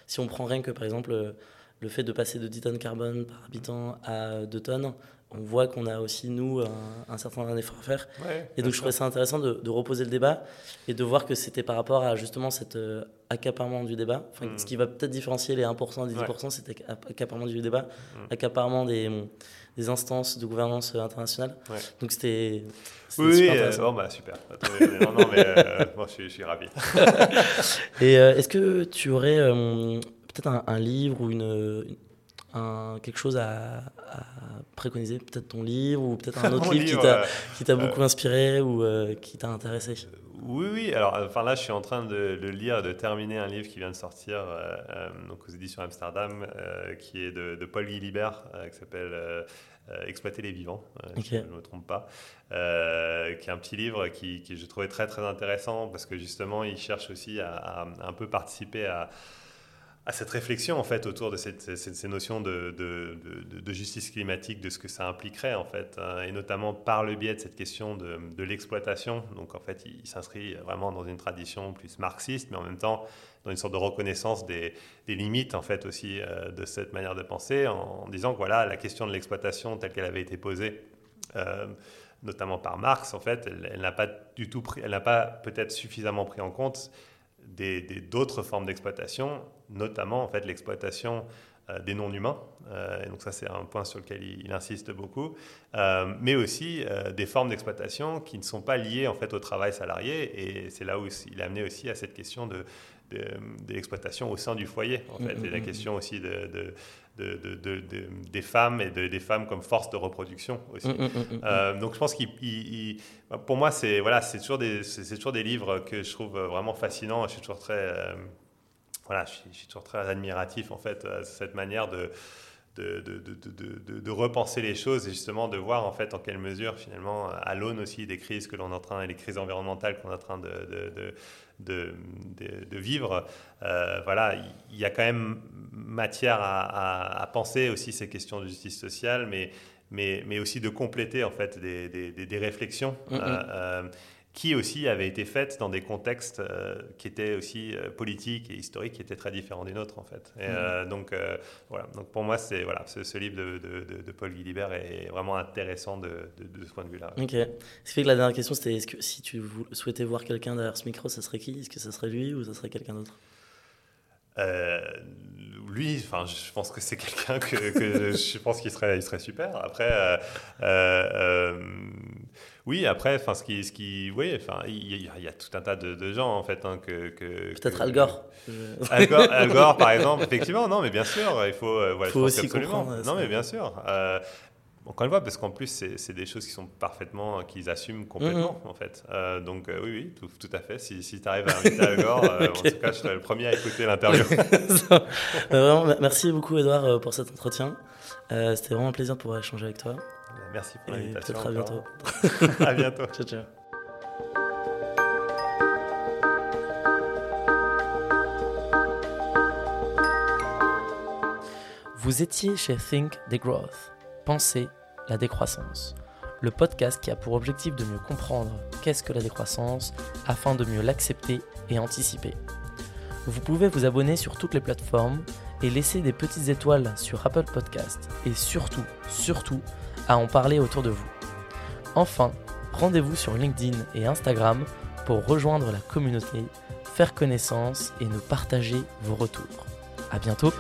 si on prend rien que par exemple le fait de passer de 10 tonnes carbone par habitant à 2 tonnes, on voit qu'on a aussi, nous, un, certain effort à faire. et donc, je trouvais ça intéressant de, reposer le débat et de voir que c'était par rapport à justement cet euh, accaparement du débat. Enfin, mm. Ce qui va peut-être différencier les 1% des 10%, c'était accaparement du débat, mm. accaparement des, des, instances de gouvernance internationale. Donc, c'était. Oui, super, euh, bon, bah, super. non, non, mais euh, moi, je, suis, ravi. et est-ce que tu aurais peut-être un, livre ou une, un, quelque chose à, préconiser Peut-être ton livre ou peut-être un autre livre, qui t'a beaucoup inspiré ou euh, qui t'a intéressé oui, oui. Alors, enfin là, je suis en train de, lire, de terminer un livre qui vient de sortir euh, euh, donc aux éditions Amsterdam, qui est de, Paul Guilibert, qui s'appelle Exploiter les vivants, si je ne me trompe pas, qui est un petit livre qui, qui, je trouvais très très intéressant parce que justement, il cherche aussi à un peu participer à à cette réflexion en fait autour de cette, ces notions de, de, justice climatique, de ce que ça impliquerait en fait, hein, et notamment par le biais de cette question de, l'exploitation. Donc en fait, il, s'inscrit vraiment dans une tradition plus marxiste, mais en même temps dans une sorte de reconnaissance des, des limites en fait aussi euh, de cette manière de penser, en, disant que voilà la question de l'exploitation telle qu'elle avait été posée. Euh, notamment par Marx, en fait, elle n'a pas du tout elle n'a pas peut-être suffisamment pris en compte d'autres formes d'exploitation, notamment en fait l'exploitation euh, des non-humains. Euh, et donc ça, c'est un point sur lequel il, insiste beaucoup. Euh, mais aussi des formes d'exploitation qui ne sont pas liées en fait au travail salarié. Et c'est là où il a amené aussi à cette question de, de, l'exploitation au sein du foyer, en fait, et la question aussi de, de, des femmes et des femmes comme force de reproduction aussi. Mm, mm, mm, euh, donc je pense qu'il, pour moi, c'est voilà, c'est toujours des, c'est toujours des livres que je trouve vraiment fascinants. Je suis toujours très, euh, voilà, je suis, toujours très admiratif en fait à cette manière de de, de, de, de, repenser les choses et justement de voir en fait en quelle mesure finalement à l'aune aussi des crises que l'on est en train et les crises environnementales qu'on est en train de, de, vivre, euh, voilà, il y a quand même matière à, penser aussi ces questions de justice sociale, mais, mais, mais aussi de compléter en fait des, des, des réflexions. Euh, qui aussi avaient été faites dans des contextes qui étaient aussi politiques et historiques, qui étaient très différents des nôtres en fait. Et, mm. donc voilà. Donc pour moi, c'est voilà, ce, livre de, de, de, Paul Guilibert est vraiment intéressant de, ce point de vue-là. Ok. Ce qui fait que la dernière question, c'était est-ce que si tu souhaitais voir quelqu'un derrière ce micro, ça serait qui? Est-ce que ça serait lui ou ça serait quelqu'un d'autre? Euh, lui, enfin, je pense que c'est quelqu'un que, je pense qu'il serait, il serait super. Après, euh, euh, oui, après, enfin, ce qui, ce qui, oui, enfin, il y, a tout un tas de, gens en fait hein, que, peut-être Al Gore. Al Gore. par exemple, effectivement, non, mais bien sûr, il faut, voilà, faut aussi absolument. Non, mais bien sûr. Encore une fois, parce qu'en plus, c'est des choses qui sont parfaitement, qu'ils assument complètement, mm-hmm. en fait. Euh, donc, euh, oui, oui, tout, à fait. Si, si tu arrives à inviter Al Gore, euh, en tout cas, je serai le premier à écouter l'interview. merci beaucoup, Edouard, pour cet entretien. C'était vraiment un plaisir de pouvoir échanger avec toi. Merci pour l'invitation. À bientôt. à bientôt. ciao, ciao. Vous étiez chez Think the Growth. Penser la décroissance, le podcast qui a pour objectif de mieux comprendre qu'est-ce que la décroissance afin de mieux l'accepter et anticiper. Vous pouvez vous abonner sur toutes les plateformes et laisser des petites étoiles sur Apple Podcast et surtout, surtout, à en parler autour de vous. Enfin, rendez-vous sur LinkedIn et Instagram pour rejoindre la communauté, faire connaissance et nous partager vos retours. À bientôt!